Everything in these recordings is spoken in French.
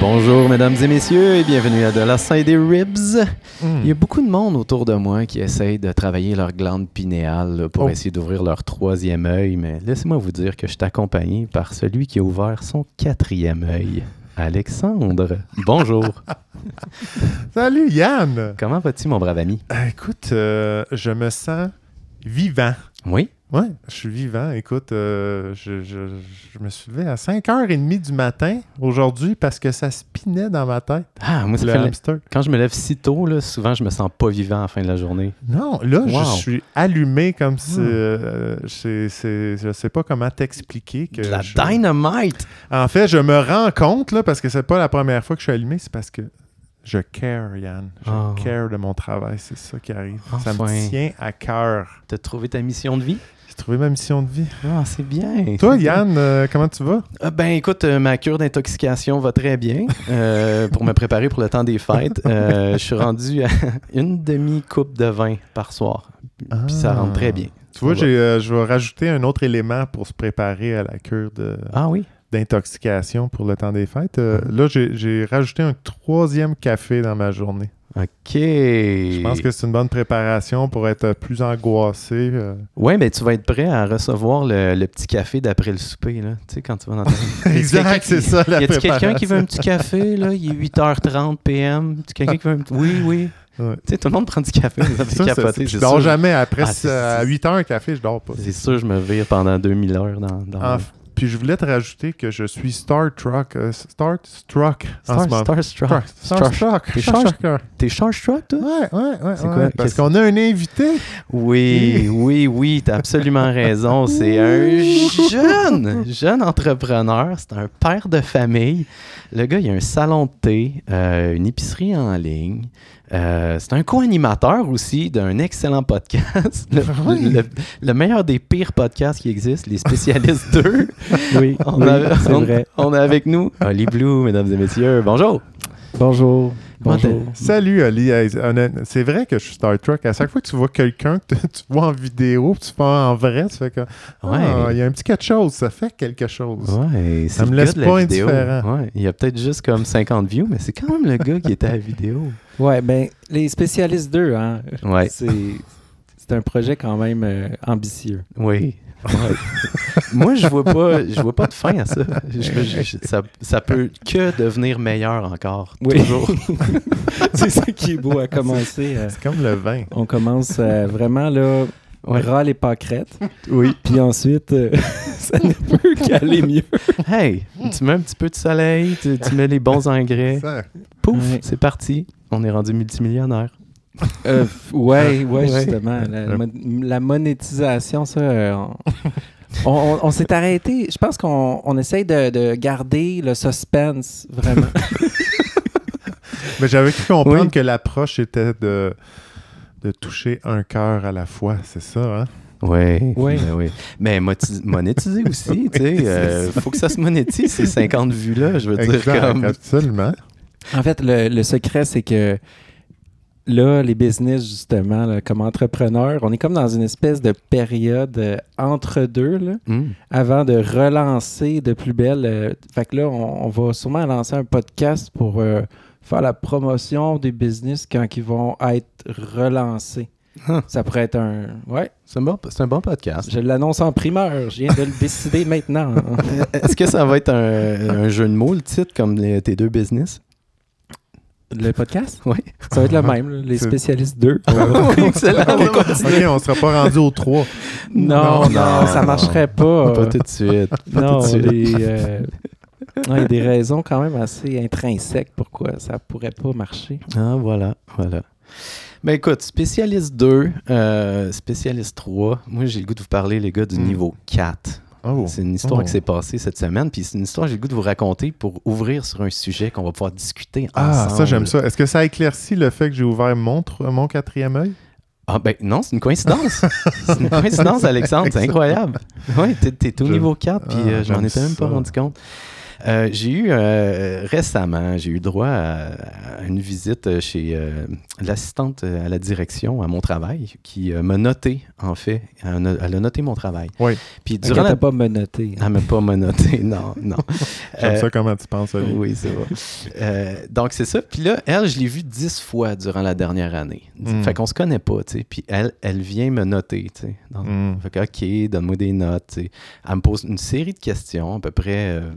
Bonjour mesdames et messieurs et bienvenue à De la Saint des Ribs. Il y a beaucoup de monde autour de moi qui essaye de travailler leur glande pinéale là, pour Oh. essayer d'ouvrir leur troisième œil, mais laissez-moi vous dire que je suis accompagné par celui qui a ouvert son quatrième œil, Alexandre. Bonjour. Salut Yann! Comment vas-tu mon brave ami? Euh, écoute, euh, je me sens vivant. Oui? Ouais, je suis vivant. Écoute, euh, je, je- je me suis levé à 5h30 du matin aujourd'hui parce que ça spinait dans ma tête, Ah, moi ça le fait... hamster. Quand je me lève si tôt, là, souvent je me sens pas vivant à la fin de la journée. Non, là, Wow. je suis allumé comme si... Hmm. euh, c'est- c'est- je sais pas comment t'expliquer que... De la je- dynamite! En fait, je me rends compte, là, parce que c'est pas la première fois que je suis allumé, c'est parce que je care, Yann. Je Oh. care de mon travail, c'est ça qui arrive. Ça me tient à cœur. T'as trouvé ta mission de vie? Trouvé ma mission de vie. Ah, c'est bien. Toi. Yann, euh, comment tu vas? Ah, ben écoute, euh, ma cure d'intoxication va très bien euh, pour me préparer pour le temps des fêtes. Je suis rendu à une demi-coupe de vin par soir. Puis ça rentre très bien. Tu vois, je vais rajouter un autre élément pour se préparer à la cure de, Ah oui? d'intoxication pour le temps des fêtes. Là, j'ai, j'ai rajouté un troisième café dans ma journée. OK. Je pense que c'est une bonne préparation pour être plus angoissé. euh. Ouais, mais tu vas être prêt à recevoir le, le petit café d'après le souper, là. Tu sais, quand tu vas dans ta... Exact, c'est ça la Y a-t-il quelqu'un qui veut un petit café, là? Il est 8h30 PM. A quelqu'un qui veut un petit... Oui, oui. Ouais. Tu sais, tout le monde prend du café. Ça Ça, c'est- capoter, je dors sûr. jamais. Après, Ah, à c'est- 8 heures un café, je dors pas. C'est sûr, je me vire pendant 2000 heures dans... puis je voulais te rajouter que je suis Star Trek. euh, Star Struck en Star, ce moment. Starstruck. Star, Star- Struck. T'es Star Star- Struck. T'es Starstruck, toi? Ouais, ouais, ouais. C'est ouais, quoi? Parce qu'on a un invité. Oui, oui, oui, t'as absolument raison. C'est un jeune, jeune entrepreneur. C'est un père de famille. Le gars, il a un salon de thé, euh, une épicerie en ligne. Euh, c'est un co-animateur aussi d'un excellent podcast. Le, Oui. le- le meilleur des pires podcasts qui existent, les spécialistes 2. Oui, On, oui, a, c'est on- vrai. on a avec nous Oli Blue, mesdames et messieurs. Bonjour. Bonjour. Bonjour. Salut, Ali. C'est vrai que je suis Star Trek. À chaque fois que tu vois quelqu'un que tu vois en vidéo, tu vois en vrai, tu fais que. Ouais. Ah, il y a un petit quelque chose. Ça fait quelque chose. Ouais, Ça c'est me laisse pas indifférent. Ouais, il y a peut-être juste comme 50 views, mais c'est quand même le gars qui était à la vidéo. Ouais, ben, les spécialistes 2, hein, Ouais, c'est, c'est un projet quand même euh, ambitieux. oui. Ouais. Moi, je vois pas, je vois pas de fin à ça. Je- je- je- ça. Ça peut que devenir meilleur encore. Oui. Toujours. c'est ça qui est beau à commencer. euh, C'est comme le vin. on commence euh, vraiment là, Ouais. ras les pâquerettes, Oui. puis ensuite, euh, ça ne peut qu'aller mieux. Hey, tu mets un petit peu de soleil, tu, tu mets les bons engrais, Ça, pouf, Ouais. c'est parti. On est rendu multimillionnaire. Euh, ouais, ouais, Ouais. justement. La, mon- la monétisation, ça, euh, on, on- on s'est arrêté. Je pense qu'on on essaye de, de garder le suspense, vraiment. Mais j'avais cru comprendre Oui. que l'approche était de, de toucher un cœur à la fois. C'est ça, hein? Oui, Oui. mais oui. Mais monétiser aussi, tu sais. Oui, euh, faut que ça se monétise, ces 50 vues-là. Je veux dire, comme. absolument. En fait, le, le secret, c'est que là, les business, justement, là, comme entrepreneur, on est comme dans une espèce de période euh, entre deux, là, Hmm. avant de relancer de plus belle. euh, fait que là, on, on va sûrement lancer un podcast pour euh, faire la promotion des business quand ils vont être relancés. Huh. Ça pourrait être un. Ouais, C'est un, bon, c'est un bon podcast. je l'annonce en primeur. Je viens de le décider maintenant. Est-ce que ça va être un, un jeu de mots, le titre, comme les- tes deux business? Le podcast? Oui. Ça va être le même, là, les spécialistes 2. oui, excellent. OK, on sera pas rendu au 3. Non, non, Non, ça marcherait pas. Pas tout de suite. Pas non, tout de suite. les, euh, non, il y a des raisons quand même assez intrinsèques pourquoi ça pourrait pas marcher. Ah, voilà, voilà. Ben écoute, spécialiste 2, euh, spécialiste 3. Moi, j'ai le goût de vous parler, les gars, du Mm. niveau 4. Oh. C'est une histoire Oh. qui s'est passée cette semaine, puis c'est une histoire que j'ai le goût de vous raconter pour ouvrir sur un sujet qu'on va pouvoir discuter Ah, ensemble. ça, j'aime ça. Est-ce que ça éclaircit le fait que j'ai ouvert mon, tr- mon quatrième œil? Ah ben non, c'est une coïncidence. c'est une coïncidence, Alexandre, c'est incroyable. Oui, t'es, au niveau 4, puis Ah, euh, je m'en j'aime étais même pas rendu compte. Euh, j'ai eu euh, récemment, j'ai eu droit à, à une visite chez euh, l'assistante à la direction à mon travail qui euh, m'a noté, en fait. Elle a, elle noté mon travail. Oui. Puis Durant durant la... t'as pas menotté. Elle m'a pas noté, non, non. J'aime Euh, ça comment tu penses, oui, c'est vrai. Euh, donc, c'est ça. Puis là, elle, je l'ai vue dix fois durant la dernière année. Mm. Fait qu'on se connaît pas, tu sais. Puis elle, elle vient me noter, tu sais. Dans- Mm. Fait que, OK, donne-moi des notes, tu sais. Elle me pose une série de questions, à peu près euh,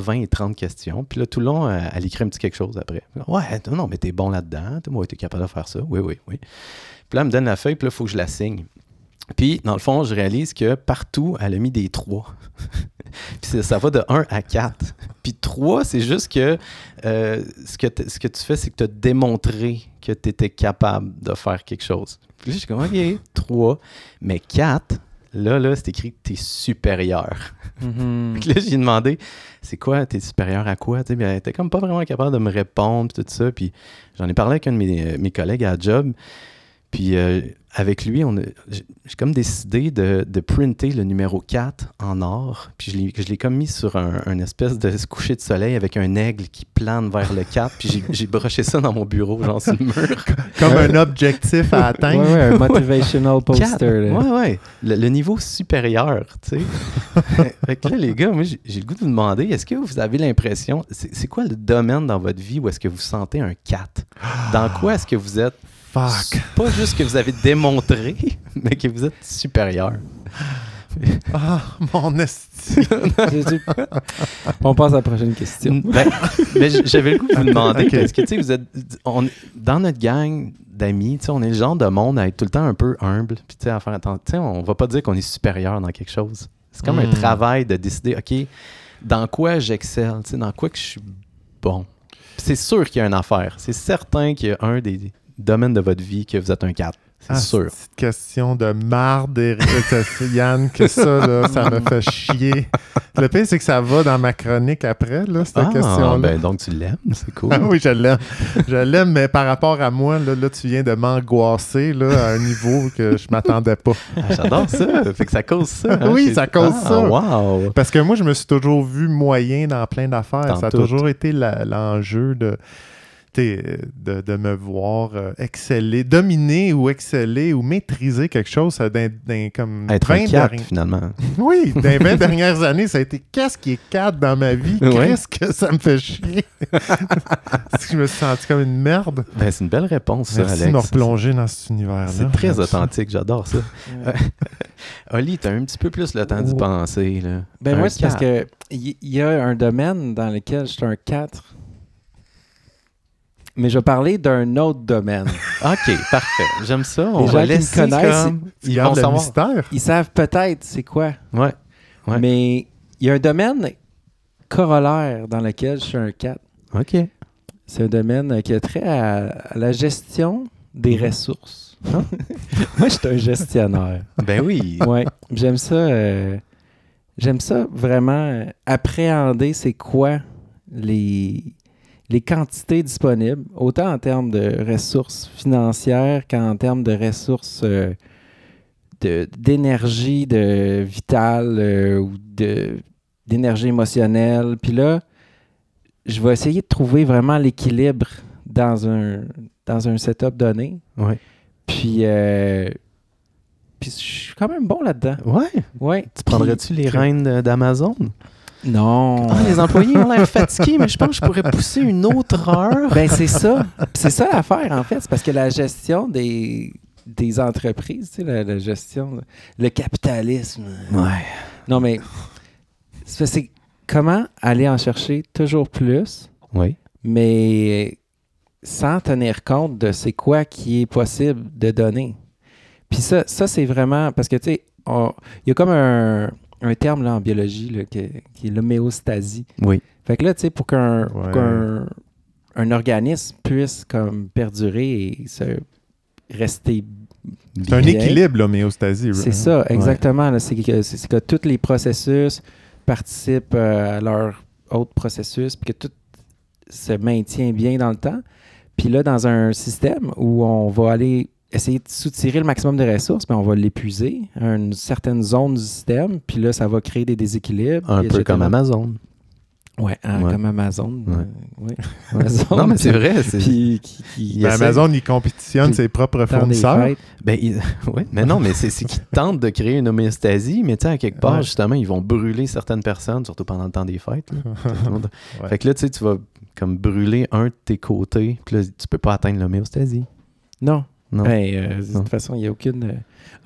entre 20 et 30 questions. Puis là, tout le long, euh, elle écrit un petit quelque chose après. Ouais, non, non, mais t'es bon là-dedans. Moi, t'es capable de faire ça. Oui, oui, oui. Puis là, elle me donne la feuille, puis là, il faut que je la signe. Puis, dans le fond, je réalise que partout, elle a mis des 3. Puis ça, va de 1 à 4. Puis 3, c'est juste que euh, ce, que ce que tu fais, c'est que tu as démontré que tu étais capable de faire quelque chose. Puis là, je suis comme, OK, 3. Mais 4, là, là, c'est écrit que tu es supérieur. Mhm. Là, j'ai demandé, c'est quoi, t'es supérieur à quoi? Tu elle était comme pas vraiment capable de me répondre, tout ça. Puis j'en ai parlé avec un de mes, euh, mes collègues à la job. Puis euh, avec lui, j'ai comme décidé de, de printer le numéro 4 en or. Puis je l'ai- comme mis sur un, un espèce de coucher de soleil avec un aigle qui plane vers le 4. Puis j'ai- broché ça dans mon bureau, genre sur le mur. Comme un objectif à Ouais, atteindre. ouais, un motivational poster. Ouais, ouais. Le, le niveau supérieur, tu sais. fait que là, les gars, moi, j'ai le goût de vous demander, est-ce que vous avez l'impression, c'est c'est quoi le domaine dans votre vie où est-ce que vous sentez un 4? Dans quoi est-ce que vous êtes, Fuck. pas juste que vous avez démontré, mais que vous êtes supérieur? Ah, mon esti. On passe à la prochaine question. Ben, ben, j- j'avais le goût de vous demander, parce que, tu sais, vous êtes, on, dans notre gang d'amis, tu sais, on est le genre de monde à être tout le temps un peu humble, puis tu sais, à faire attention, tu sais, on va pas dire qu'on est supérieur dans quelque chose. C'est comme un Hmm. travail de décider, OK, dans quoi j'excelle, tu sais, dans quoi que je suis bon. C'est sûr qu'il y a une affaire. C'est certain qu'il y a un des domaines de votre vie que vous êtes un 4. C'est Ah, sûr. Petite question de marde, Yann, que ça, là, ça me fait chier. Le pire, c'est que ça va dans ma chronique après, là, cette Ah, question-là. ben donc tu l'aimes, c'est cool. Ah oui, je l'aime. Je l'aime, mais par rapport à moi, là, là, tu viens de m'angoisser à un niveau que je m'attendais pas. Ah, J'adore ça. Fait que ça cause ça. hein? Oui, ça cause ça. Wow. Parce que moi, je me suis toujours vu moyen dans plein d'affaires. Ça a tout. toujours été l'enjeu de, de, de me voir euh, exceller, dominer ou exceller ou maîtriser quelque chose ça, dans comme Être 20 un 4, derni- finalement. Oui, dans les 20 dernières années, ça a été qu'est-ce qui est 4 dans ma vie? Ouais. Qu'est-ce que ça me fait chier? Est-ce que je me suis senti comme une merde? Ben, c'est une belle réponse, ça, Merci Alex. de me replonger dans cet univers-là. C'est très ça. authentique, j'adore ça. Oli, t'as un petit peu plus le temps d'y penser. Là. Ben Un moi, c'est parce que il y, y a un domaine dans lequel je suis un 4. Mais je vais parler d'un autre domaine. OK, parfait. J'aime ça. On Les va gens qui me connaissent, comme... Ils vont le savoir. mystère. Ils savent peut-être c'est quoi. Ouais. Ouais. Mais il y a un domaine corollaire dans lequel je suis un 4. OK. C'est un domaine qui a trait à, à la gestion des Mhm. ressources. Moi, je suis un gestionnaire. Ben oui. Ouais, j'aime ça. euh, j'aime ça vraiment euh, appréhender c'est quoi les, les quantités disponibles, autant en termes de ressources financières qu'en termes de ressources euh, d'énergie de, vitale euh, ou d'énergie émotionnelle. Puis là, je vais essayer de trouver vraiment l'équilibre dans un, dans un setup donné. Ouais. Puis, euh, puis je suis quand même bon là-dedans. Ouais. Ouais. Tu prendrais-tu les rênes d'Amazon? Non. Ah, les employés ont l'air fatigués, mais je pense que je pourrais pousser une autre heure. Ben, c'est ça. C'est ça l'affaire, en fait. C'est parce que la gestion des, des entreprises, tu sais, la, la gestion, le capitalisme. Ouais. Non, mais c'est comment aller en chercher toujours plus, Oui. mais sans tenir compte de c'est quoi qui est possible de donner. Puis ça, ça c'est vraiment parce que tu sais, il y a comme un, un terme là, en biologie là, qui, est l'homéostasie. Oui. Fait que là, tu sais, pour qu'un Ouais. organisme puisse comme perdurer et se rester C'est un équilibre, l'homéostasie. c'est ça, exactement. que, c'est que tous les processus participent euh, à leur autre processus, puis que tout se maintient bien dans le temps. Puis là, dans un système où on va aller essayer de soutirer le maximum de ressources, mais on va l'épuiser à une certaine zone du système, puis là, ça va créer des déséquilibres. Un peu comme Amazon. Ouais, hein, Ouais. comme Amazon. Ouais. euh, ouais. Amazon. Non, mais c'est vrai. c'est- Puis, qui, qui- Il Ben, essaie- Amazon, il compétitionne Puis ses propres fournisseurs. Ben, il- ouais, mais non, mais c'est qu'ils tentent de créer une homéostasie, mais tu sais, à quelque part, Ouais. justement, ils vont brûler certaines personnes, surtout pendant le temps des fêtes. là. Fait que là, tu sais, tu vas comme brûler un de tes côtés, puis là, tu peux pas atteindre l'homéostasie. Non. Non. Ben, euh, de toute façon, il n'y a aucune euh,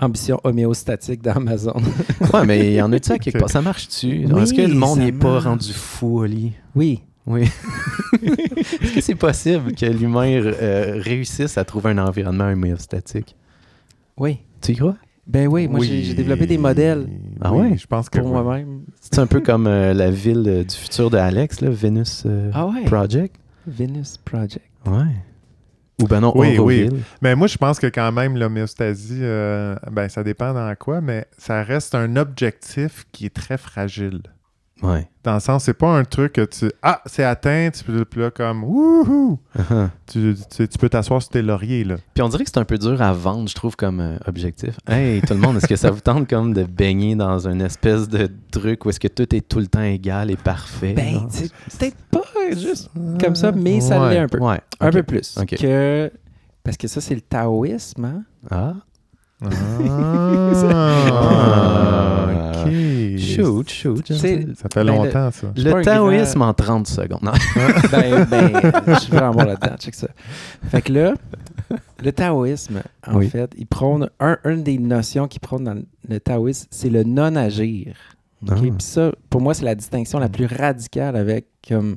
ambition homéostatique d'Amazon. Ouais, mais il y en a-tu à quelque Ok. part? Ça marche-tu? Oui, Est-ce que le monde ça n'est pas rendu fou, Oli? oui. Oui. Est-ce que c'est possible que l'humain euh, réussisse à trouver un environnement homéostatique? Oui. Tu y crois? Ben oui, moi, j'ai j'ai développé des modèles Ah Oui, ouais? Je pense que pour moi-même. C'est un peu comme euh, la ville euh, du futur de Alex, là, Venus euh, Ah ouais? Project. Venus Project. Ouais. Ou ben non, Oui, Auroville. Mais moi, je pense que quand même, l'homéostasie, euh, ben, ça dépend dans quoi, mais ça reste un objectif qui est très fragile. Ouais. Dans le sens, c'est pas un truc que tu. Ah, c'est atteint, tu peux là comme. Wouhou! Uh-huh. Tu, tu- tu peux t'asseoir sur tes lauriers, là. Puis on dirait que c'est un peu dur à vendre, je trouve, comme euh, objectif. Hey, tout le monde, est-ce que ça vous tente comme de baigner dans une espèce de truc où est-ce que tout est tout le temps égal et parfait? Ben, c'est peut-être pas juste comme ça, mais ça Ouais. l'est un peu. Ouais. Un peu plus. Que... Parce que ça, c'est le taoïsme. Hein? Ah. Ah, ok. Shoot, shoot. Ça fait Ben, le- longtemps, ça. Le taoïsme en 30 secondes. Non. ben, ben, je suis vraiment bon là-dedans, check ça. Fait que là, le taoïsme, en Oui. fait, il prône, un, une des notions qu'il prône dans le taoïsme, c'est le non-agir. Ah. Puis ça, pour moi, c'est la distinction la plus radicale avec comme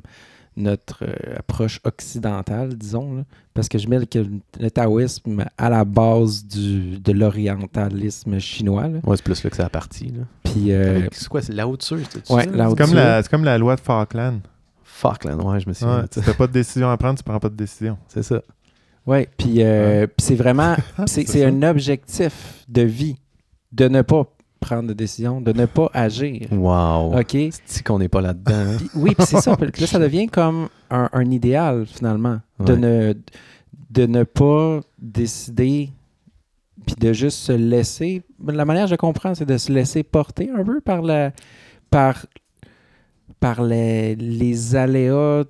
notre euh, approche occidentale, disons. là. Parce que je mets le taoïsme à la base du, de l'orientalisme chinois. Ouais, c'est plus là que ça a parti. Là. Puis, euh, C'est quoi, c'est la hauteur? c'est ouais, ça? la C'est comme, la, c'est comme la loi de Falkland. Falkland, ouais, je me suis Ouais, si t'as pas de décision à prendre, tu prends pas de décision. C'est ça. Oui, puis euh, puis c'est vraiment, c'est un objectif de vie de ne pas prendre de décision, de ne pas agir. Wow. OK? C'est qu'on n'est pas là-dedans? hein? oui, puis c'est ça. Là, ça devient comme un, un idéal, finalement, de, ne, de ne pas décider puis de juste se laisser. La manière que je comprends, c'est de se laisser porter un peu par la par, par les, les aléas.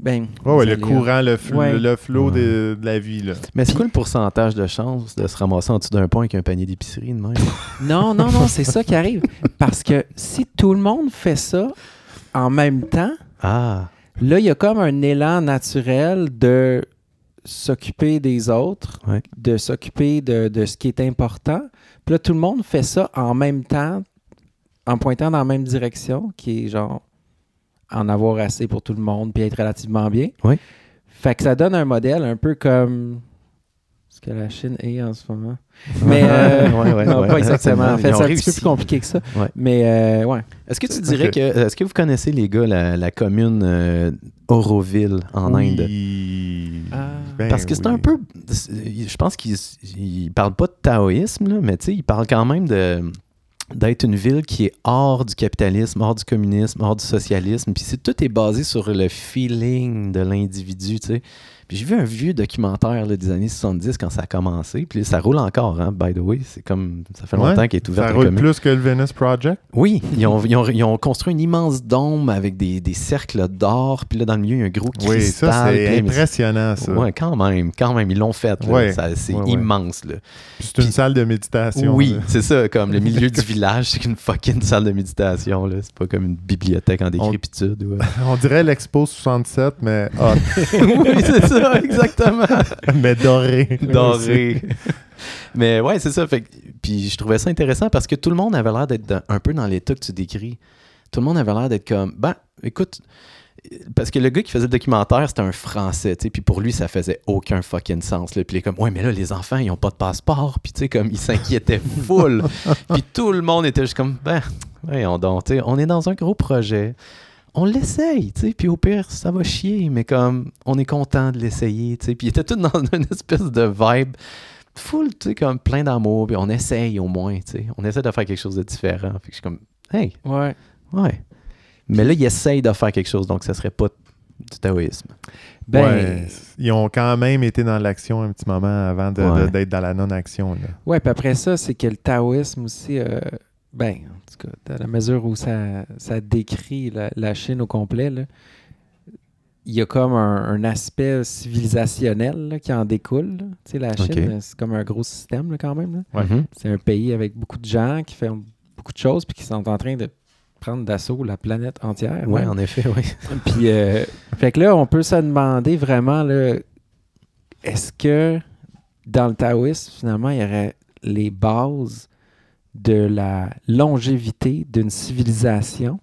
Ben, Ouais, ouais, les le courant, le, fl- Ouais. le flot Ouais. de, de la vie, là. Mais c'est quoi le pourcentage de chance de se ramasser en dessous d'un pont avec un panier d'épicerie de même? Non, non, non, c'est ça qui arrive. Parce que si tout le monde fait ça en même temps, Ah, là, il y a comme un élan naturel de s'occuper des autres, Ouais. de s'occuper de, de ce qui est important. Puis là, tout le monde fait ça en même temps, en pointant dans la même direction, qui est genre en avoir assez pour tout le monde, puis être relativement bien. Oui. Fait que ça donne un modèle un peu comme ce que la Chine est en ce moment. Mais euh, Ouais, ouais, non, ouais. pas exactement. En fait, c'est un petit peu plus compliqué que ça. Ouais. Mais euh, ouais. Est-ce que tu dirais que. Est-ce que vous connaissez, les gars, la, la commune euh, Auroville en Inde? Ah. Ben Parce que c'est oui. un peu. Je pense qu'ils ils parlent pas de taoïsme, là, mais tu sais, ils parlent quand même de d'être une ville qui est hors du capitalisme, hors du communisme, hors du socialisme. Puis tout est basé sur le feeling de l'individu, tu sais. Puis j'ai vu un vieux documentaire là, des années 70 quand ça a commencé. Puis ça roule encore, hein, by the way. C'est comme. Ça fait longtemps Ouais. qu'il est ouvert Ça roule plus que le Venus Project? Oui, ils ont, ils ont- ils ont construit une immense dôme avec des, des cercles d'or. Puis là, dans le milieu, il y a un gros cristal. Oui, ça, c'est impressionnant, ça. Ouais, quand même, quand même, ils l'ont fait. Ouais. C'est Ouais, immense. Là. C'est une salle de méditation. Oui, c'est ça, comme le milieu du village, c'est une fucking salle de méditation. là. C'est pas comme une bibliothèque en décrépitude. On dirait l'Expo 67, mais oui, c'est ça, exactement. mais doré. Doré. Mais ouais, c'est ça. Fait, que- puis je trouvais ça intéressant parce que tout le monde avait l'air d'être un peu dans l'état que tu décris. Tout le monde avait l'air d'être comme, ben, écoute, parce que le gars qui faisait le documentaire, c'était un Français, tu sais, puis pour lui, ça faisait aucun fucking sens. Là. Puis il est comme, ouais, mais là, les enfants, ils ont pas de passeport, puis tu sais, comme, ils s'inquiétaient full. puis tout le monde était juste comme, ben, voyons donc, tu sais, on est dans un gros projet. On l'essaye, tu sais, puis au pire, ça va chier, mais comme, on est content de l'essayer, tu sais. Puis il était tout dans une espèce de vibe full, tu sais, comme plein d'amour, puis on essaye au moins, tu sais. On essaie de faire quelque chose de différent. Fait que je suis comme, hey, Ouais. ouais. Mais là, il essaye de faire quelque chose, donc ça serait pas du taoïsme. Ben, Ouais, ils ont quand même été dans l'action un petit moment avant Ouais. d'être dans la non-action. là. ouais, puis après ça, c'est que le taoïsme aussi, euh, Ben, en tout cas, dans la mesure où ça, ça décrit la, la Chine au complet, là, il y a comme un, un aspect civilisationnel là, qui en découle. là. Tu sais, la Chine, c'est comme un gros système là, quand même. Ouais. Mhm. C'est un pays avec beaucoup de gens qui font beaucoup de choses puis qui sont en train de prendre d'assaut la planète entière. Ouais, même. en effet, oui. Puis, euh, fait que là, on peut se demander vraiment, là, est-ce que dans le taoïsme, finalement, il y aurait les bases de la longévité d'une civilisation?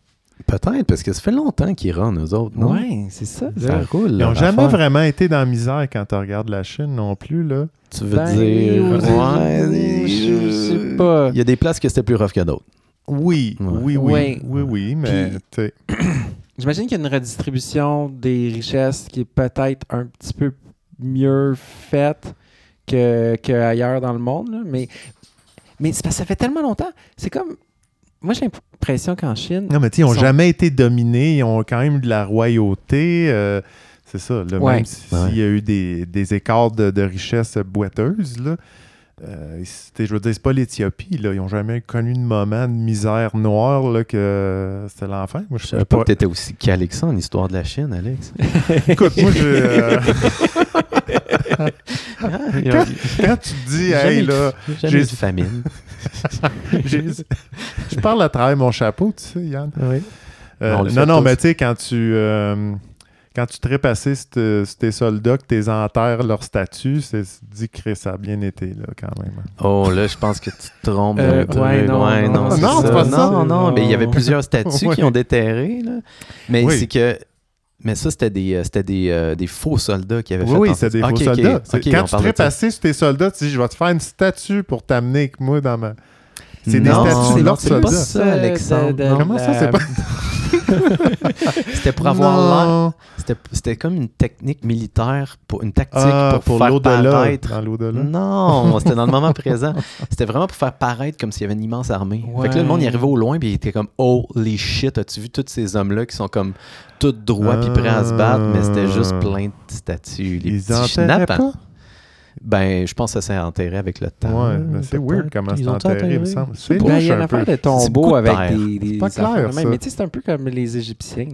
Peut-être, parce que ça fait longtemps qu'ils rendent, eux autres, non? Ouais, c'est ça. Ça là. roule. Ils n'ont jamais affaire. vraiment été dans la misère quand tu regardes la Chine non plus, là. Tu veux Ben, dire... oui, je sais pas. Il y a des places que c'était plus rough que d'autres. Oui, Ouais. oui, oui, Ouais. oui, oui, mais J'imagine qu'il y a une redistribution des richesses qui est peut-être un petit peu mieux faite que, que ailleurs dans le monde. là. Mais, mais c'est parce que ça fait tellement longtemps. C'est comme. Moi, j'ai l'impression qu'en Chine. Non, mais tu sais, ils n'ont Sont- jamais été dominés. Ils ont quand même eu de la royauté. euh, c'est ça. là, Ouais. Même s'il Ouais. y a eu des, des écarts de, de richesse boiteuses, là, euh, c'était- je veux dire, c'est pas l'Éthiopie. Là. Ils n'ont jamais connu de moment de misère noire là, que c'était l'enfer. Moi, Je je savais sais pas pas. que t'étais aussi calé que ça en histoire de la Chine, Alex. Écoute, moi, je, euh, Ah, a- quand tu te dis, hey, là, j'ai- eu de famine. je parle à travers mon chapeau, tu sais, Yann. Oui. Euh, non, non, tous. mais tu sais, quand tu. euh, quand tu tripes assez sur te- sur tes soldats, que tu enterres leur statut, c'est dis que ça a bien été, là, quand même. Oh, là, je pense que tu te trompes. Euh, ouais, non, non, non, ça. c'est pas ça. Non, non, mais il y avait plusieurs statues Ouais. qui ont déterré, là. Mais Oui. c'est que... Mais ça, c'était des, euh, c'était des, euh, des faux soldats qui avaient Oui, fait... oui, c'est des Ok, faux soldats. quand tu ça. assez sur tes soldats, tu dis je vais te faire une statue pour t'amener avec moi dans ma. C'est des statues de leurs c'est pas soldats. ça, Alexandre. de- de- Non. Comment ça, c'est pas. C'était pour avoir l'air... C'était, c'était comme une technique militaire, pour, une tactique Ah, pour, pour faire l'au-delà. paraître... Dans l'au-delà. Non, c'était dans le moment présent. C'était vraiment pour faire paraître comme s'il y avait une immense armée. Fait que là, le monde y arrivait au loin puis il était comme Holy shit, as-tu vu tous ces hommes-là qui sont comme tout droits puis prêts à se battre, mais c'était juste Ah. plein de statues. Les Ils petits? Ben, je pense que ça s'est enterré avec le temps. Ouais, mais c'est peut-être. weird comment Ils c'est ont enterré, il me semble. C'est Ben, il y a une affaire de C'est tombeau avec terre. des, des pas clair, ça. Mais tu sais, c'est un peu comme les Égyptiens.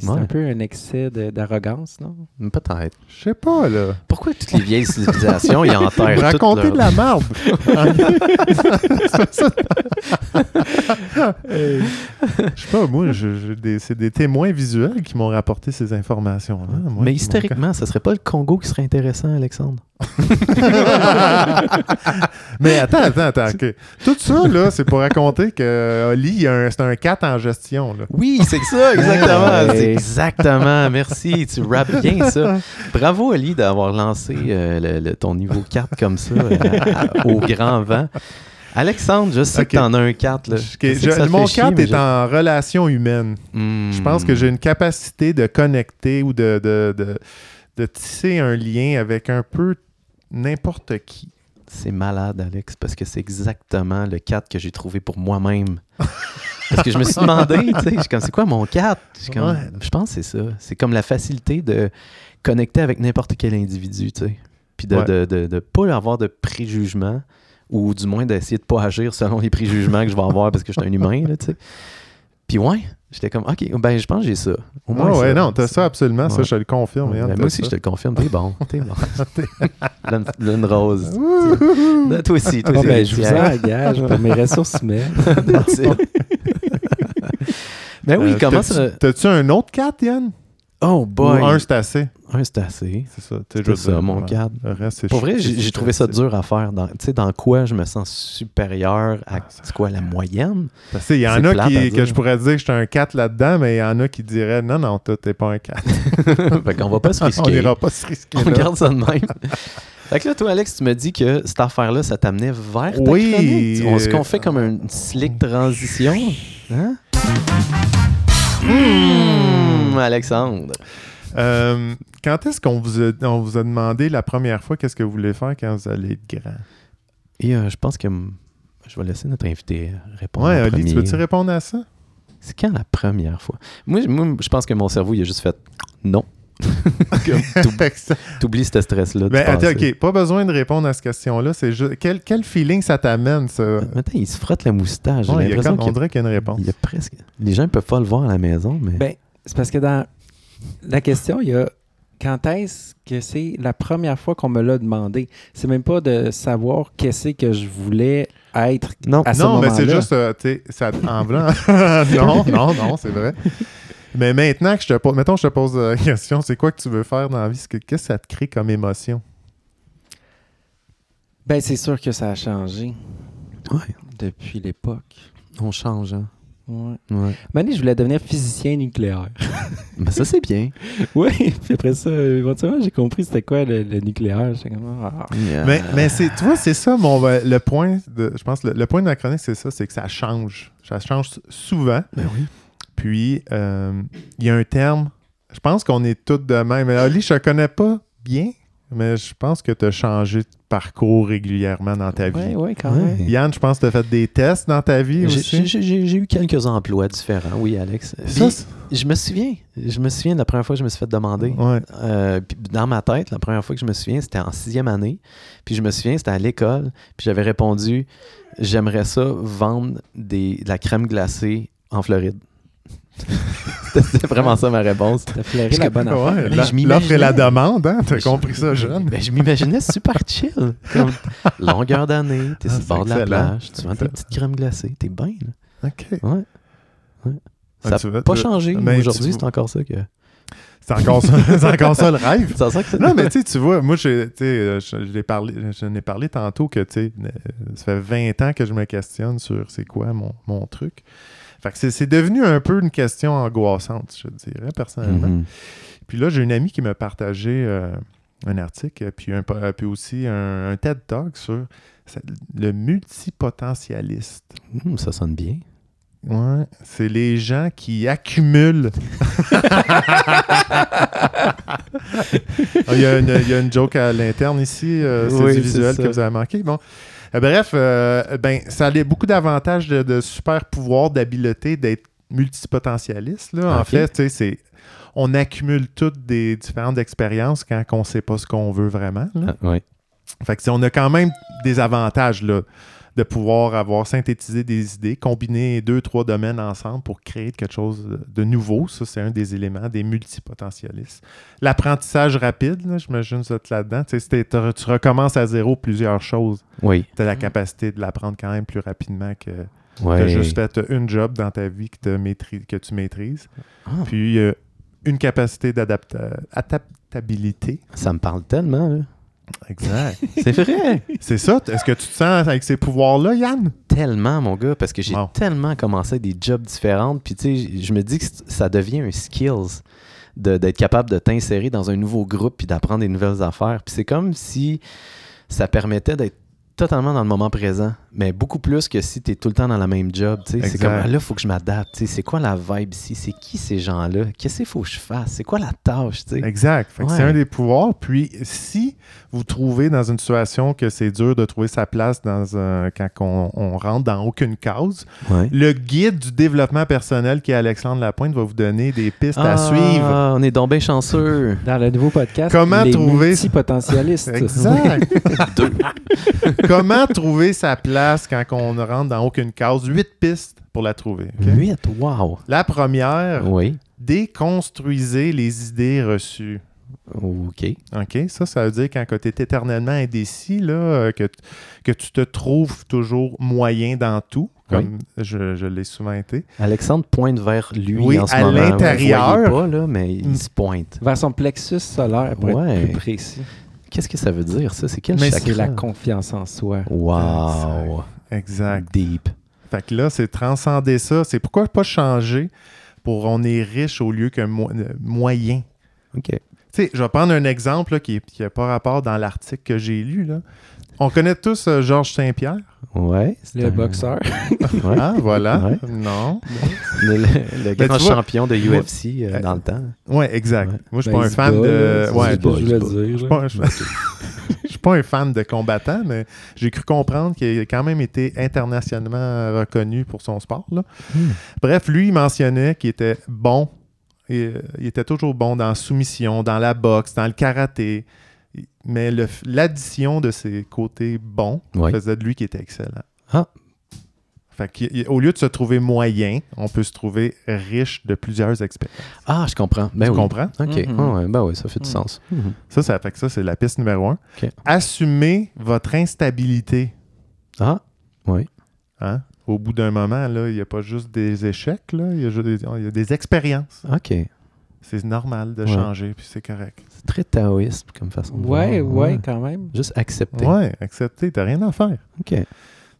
C'est Ouais. un peu un excès de- d'arrogance, non? Peut-être. Je sais pas, là. Pourquoi toutes les vieilles civilisations, ils enterrent leurs- de la merde. C'est. Je sais pas, moi, je- je- des- c'est des témoins visuels qui m'ont rapporté ces informations-là. moi, Mais historiquement, ça serait pas le Congo qui serait intéressant, Alexandre? Mais attends, attends, attends. Tout ça, là, c'est pour raconter que Oli, a un- c'est un 4 en gestion. Là. Oui, c'est ça, exactement. Ouais. Exactement. Merci, tu rappes bien ça. Bravo, Ali, d'avoir lancé euh, le- le- ton niveau 4 comme ça, euh, à- au grand vent. Alexandre, je sais Ok. que t'en as un 4. Là. Je je- mon fait chier, 4 mais est je- en relation humaine. Hmm. Je pense que j'ai une capacité de connecter ou de, de, de, de tisser un lien avec un peu n'importe qui. C'est malade, Alex, parce que c'est exactement le 4 que j'ai trouvé pour moi-même. Parce que je me suis demandé, tu sais, je suis comme, c'est quoi mon 4? Je, suis comme, Ouais. je pense que c'est ça. C'est comme la facilité de connecter avec n'importe quel individu, tu sais. Puis de Ouais. ne de, de pas avoir de préjugement, ou du moins d'essayer de pas agir selon les préjugements que je vais avoir parce que je suis un humain, là, tu sais. Puis ouais, j'étais comme, OK, ben je pense que j'ai ça. Au moins Ah ouais, ça. non, t'as ça absolument, ça je te le confirme. Ouais, Yann, ben, moi aussi, ça. je te le confirme. T'es bon. T'es bon. Lune, lune rose. Non, toi aussi, toi Ah, aussi. ben, je vous engage pour mes ressources humaines. Ben oui, Euh, comment t'as-tu- ça. T'as-tu un autre 4, Yann? Oh boy. Ou un, c'est assez? Un, c'est assez. C'est ça. C'est ça, mon cadre. Reste, Pour vrai, j'ai trouvé ça dur à faire. Dans, tu sais, dans quoi je me sens supérieur à Ah, quoi la moyenne? Parce que Il y en a qui, que je pourrais dire que j'étais un 4 là-dedans, mais il y en a qui diraient non, non, toi, t'es pas un 4. fait qu'on va pas se On risquer. n'ira pas se risquer. On là. garde ça de même. fait que là, toi, Alex, tu me dis que cette affaire-là, ça t'amenait vers ta Oui, chronique. On- Est-ce euh, qu'on fait comme une slick transition? Hein? Mmh, Alexandre. Euh, quand est-ce qu'on vous, a, on vous a demandé la première fois qu'est-ce que vous voulez faire quand vous allez être grand? Et euh, je pense que je vais laisser notre invité répondre. Ouais, Oli, tu veux-tu répondre à ça? C'est quand la première fois? Moi, je- moi, je pense que mon cerveau, il a juste fait non. T'oublies ce stress-là. Ben, attends. OK, pas besoin de répondre à cette question-là. C'est juste quel, quel feeling ça t'amène, ça? Maintenant, il se frotte la moustache. Ouais, il y a l'impression comme- on qu'il dirait qu'il y a une réponse. il y a presque... Les gens ne peuvent pas le voir à la maison, mais... Ben, c'est parce que dans la question, il y a quand est-ce que c'est la première fois qu'on me l'a demandé? C'est même pas de savoir qu'est-ce que je voulais être non. à ce non, mais c'est juste, euh, tu sais, ça en blanc. non, non, non, c'est vrai. Mais maintenant que je te pose, mettons, je te pose la question, c'est quoi que tu veux faire dans la vie? Qu'est-ce que ça te crée comme émotion? Ben, c'est sûr que ça a changé Ouais, depuis l'époque. on change. Hein. Ouais. Ouais. Mané, je voulais devenir physicien nucléaire. Ben, ça, c'est bien. oui, puis après ça, éventuellement, j'ai compris c'était quoi le, le nucléaire. Comme, ah. Mais, mais c'est, tu vois, c'est ça, mon, euh, le point, de, je pense, le, le point de ma chronique, c'est ça, c'est que ça change. Ça change souvent. Ben oui. Puis, euh, il y a un terme, je pense qu'on est tous de même. Mais Ali, je te connais pas bien, mais je pense que tu as changé de parcours régulièrement dans ta vie. Ouais, ouais, quand Ouais. même. Yann, je pense que tu as fait des tests dans ta vie J'ai- aussi. J'ai eu quelques emplois différents, oui, Alex. Ça, je me souviens, je me souviens de la première fois que je me suis fait demander. ouais. Euh, puis dans ma tête, la première fois que je me souviens, c'était en sixième année. Puis je me souviens, c'était à l'école. Puis j'avais répondu J'aimerais ça vendre des, de la crème glacée en Floride. C'était vraiment ça ma réponse. T'as flairé la que- bonne affaire. Ouais, Mais L'offre et la demande, hein? T'as compris ça, jeune? Ben, je m'imaginais super chill. Comme longueur d'année, t'es Ah, sur le bord de la plage, tu vends tes petites crèmes glacées, t'es bien. là. OK. Ouais. ouais. Ah, Ça n'a pas changé. mais Aujourd'hui, c'est encore ça que. C'est encore ça, c'est encore ça le rêve. C'est ça que Non, mais tu sais, tu vois, moi, euh, je, je l'ai parlé, je n'ai parlé tantôt que, tu sais, euh, ça fait 20 ans que je me questionne sur c'est quoi mon, mon truc. Fait que c'est- devenu un peu une question angoissante, je dirais, personnellement. Mhm. Puis là, j'ai une amie qui m'a partagé euh, un article, puis, un, po- puis aussi un, un TED Talk sur le multipotentialiste. Hum, ça sonne bien. Ouais, c'est les gens qui accumulent. Ah, Il y, a une- il y a une joke à l'interne ici, euh, c'est Oui, du visuel que vous avez manqué. Bon. Euh, bref, euh, ben, ça a beaucoup d'avantages de, de super pouvoir, d'habileté, d'être multipotentialiste. Là. En fait, tu sais, c'est on accumule toutes des différentes expériences quand on ne sait pas ce qu'on veut vraiment. là. Ah. Fait que on a quand même des avantages là, de pouvoir avoir synthétisé des idées, combiner deux, trois domaines ensemble pour créer quelque chose de nouveau. Ça, c'est un des éléments des multipotentialistes. L'apprentissage rapide, là, j'imagine que vous êtes là-dedans. Tu recommences à zéro plusieurs choses. Oui. Tu as la capacité de l'apprendre quand même plus rapidement que Ouais. tu as juste fait une job dans ta vie que, te maîtrise- que tu maîtrises. Ah, Puis euh, une capacité d'adaptabilité. ça me parle tellement. là. Exact. C'est vrai. c'est ça. Est-ce que tu te sens avec ces pouvoirs-là, Yann? tellement, mon gars, parce que j'ai Wow. tellement commencé des jobs différents. Puis, tu sais, je me dis que ça devient un skills d'être capable de t'insérer dans un nouveau groupe puis d'apprendre des nouvelles affaires. Puis, c'est comme si ça permettait d'être totalement dans le moment présent, mais beaucoup plus que si tu es tout le temps dans la même job. tu sais. C'est comme, là, il faut que je m'adapte. tu sais. C'est quoi la vibe ici? C'est qui ces gens-là? Qu'est-ce qu'il faut que je fasse? C'est quoi la tâche? tu sais? Exact. Fait que C'est un des pouvoirs. Puis, si vous trouvez dans une situation que c'est dur de trouver sa place dans un, quand on, on rentre dans aucune cause, Ouais. le guide du développement personnel qui est Alexandre Lapointe va vous donner des pistes à Ah, suivre. On est donc bien chanceux. Dans le nouveau podcast, Comment les trouver- multipotentialistes. Exact. Deux. Comment trouver sa place quand on ne rentre dans aucune case? Huit pistes pour la trouver. Huit, wow. La première, Oui. déconstruisez les idées reçues. OK. OK? Ça, ça veut dire quand tu es éternellement indécis, là, euh, que, tu te trouves toujours moyen dans tout, comme je, je l'ai souvent été. Alexandre pointe vers lui Oui, en ce à moment. Le l'intérieur. pas, là, mais il Mm. se pointe. Vers son plexus solaire, pour Ouais. être plus précis. Qu'est-ce que ça veut dire, ça? C'est quel Mais chakra? C'est la confiance en soi. Wow. Exact. Deep. Fait que là, c'est transcender ça. C'est pourquoi pas changer pour on est riche au lieu qu'un mo- euh, moyen. OK. Tu sais, je vais prendre un exemple là, qui n'a pas rapport dans l'article que j'ai lu. Là. On connaît tous euh, Georges Saint-Pierre? Ouais. c'est Le un- boxeur. Ouais. Ah, voilà. Ouais. Non. Le, le- le Ben, grand champion de moi- UFC euh, dans le temps. Ouais, exact. Ouais. Moi, je suis Ben, pas un fan bat, de. Ouais, je voulais. Je suis pas, suis un fan de combattant, mais j'ai cru comprendre qu'il a quand même été internationalement reconnu pour son sport. là. Hmm. Bref, lui, il mentionnait qu'il était bon il, il était toujours bon dans la soumission, dans la boxe, dans le karaté. Mais le f- l'addition de ses côtés bons Ouais. faisait de lui qui était excellent. Ah. Fait qu'au lieu de se trouver moyen, on peut se trouver riche de plusieurs expériences. Ah, je comprends. Ben tu oui. comprends? OK. Mhm. Ah ouais, ben oui, ça fait du Mhm. sens. Mhm. Ça, ça fait que ça, c'est la piste numéro un. OK. Assumez votre instabilité. Ah, oui. hein? Au bout d'un moment, là, il n'y a pas juste des échecs, là, il y a, juste des, il y a des expériences. OK. C'est normal de Ouais. changer, puis c'est correct. C'est très taoïste comme façon de Ouais, voir. ouais, quand même. Juste accepter. Ouais, accepter, t'as rien à faire. OK.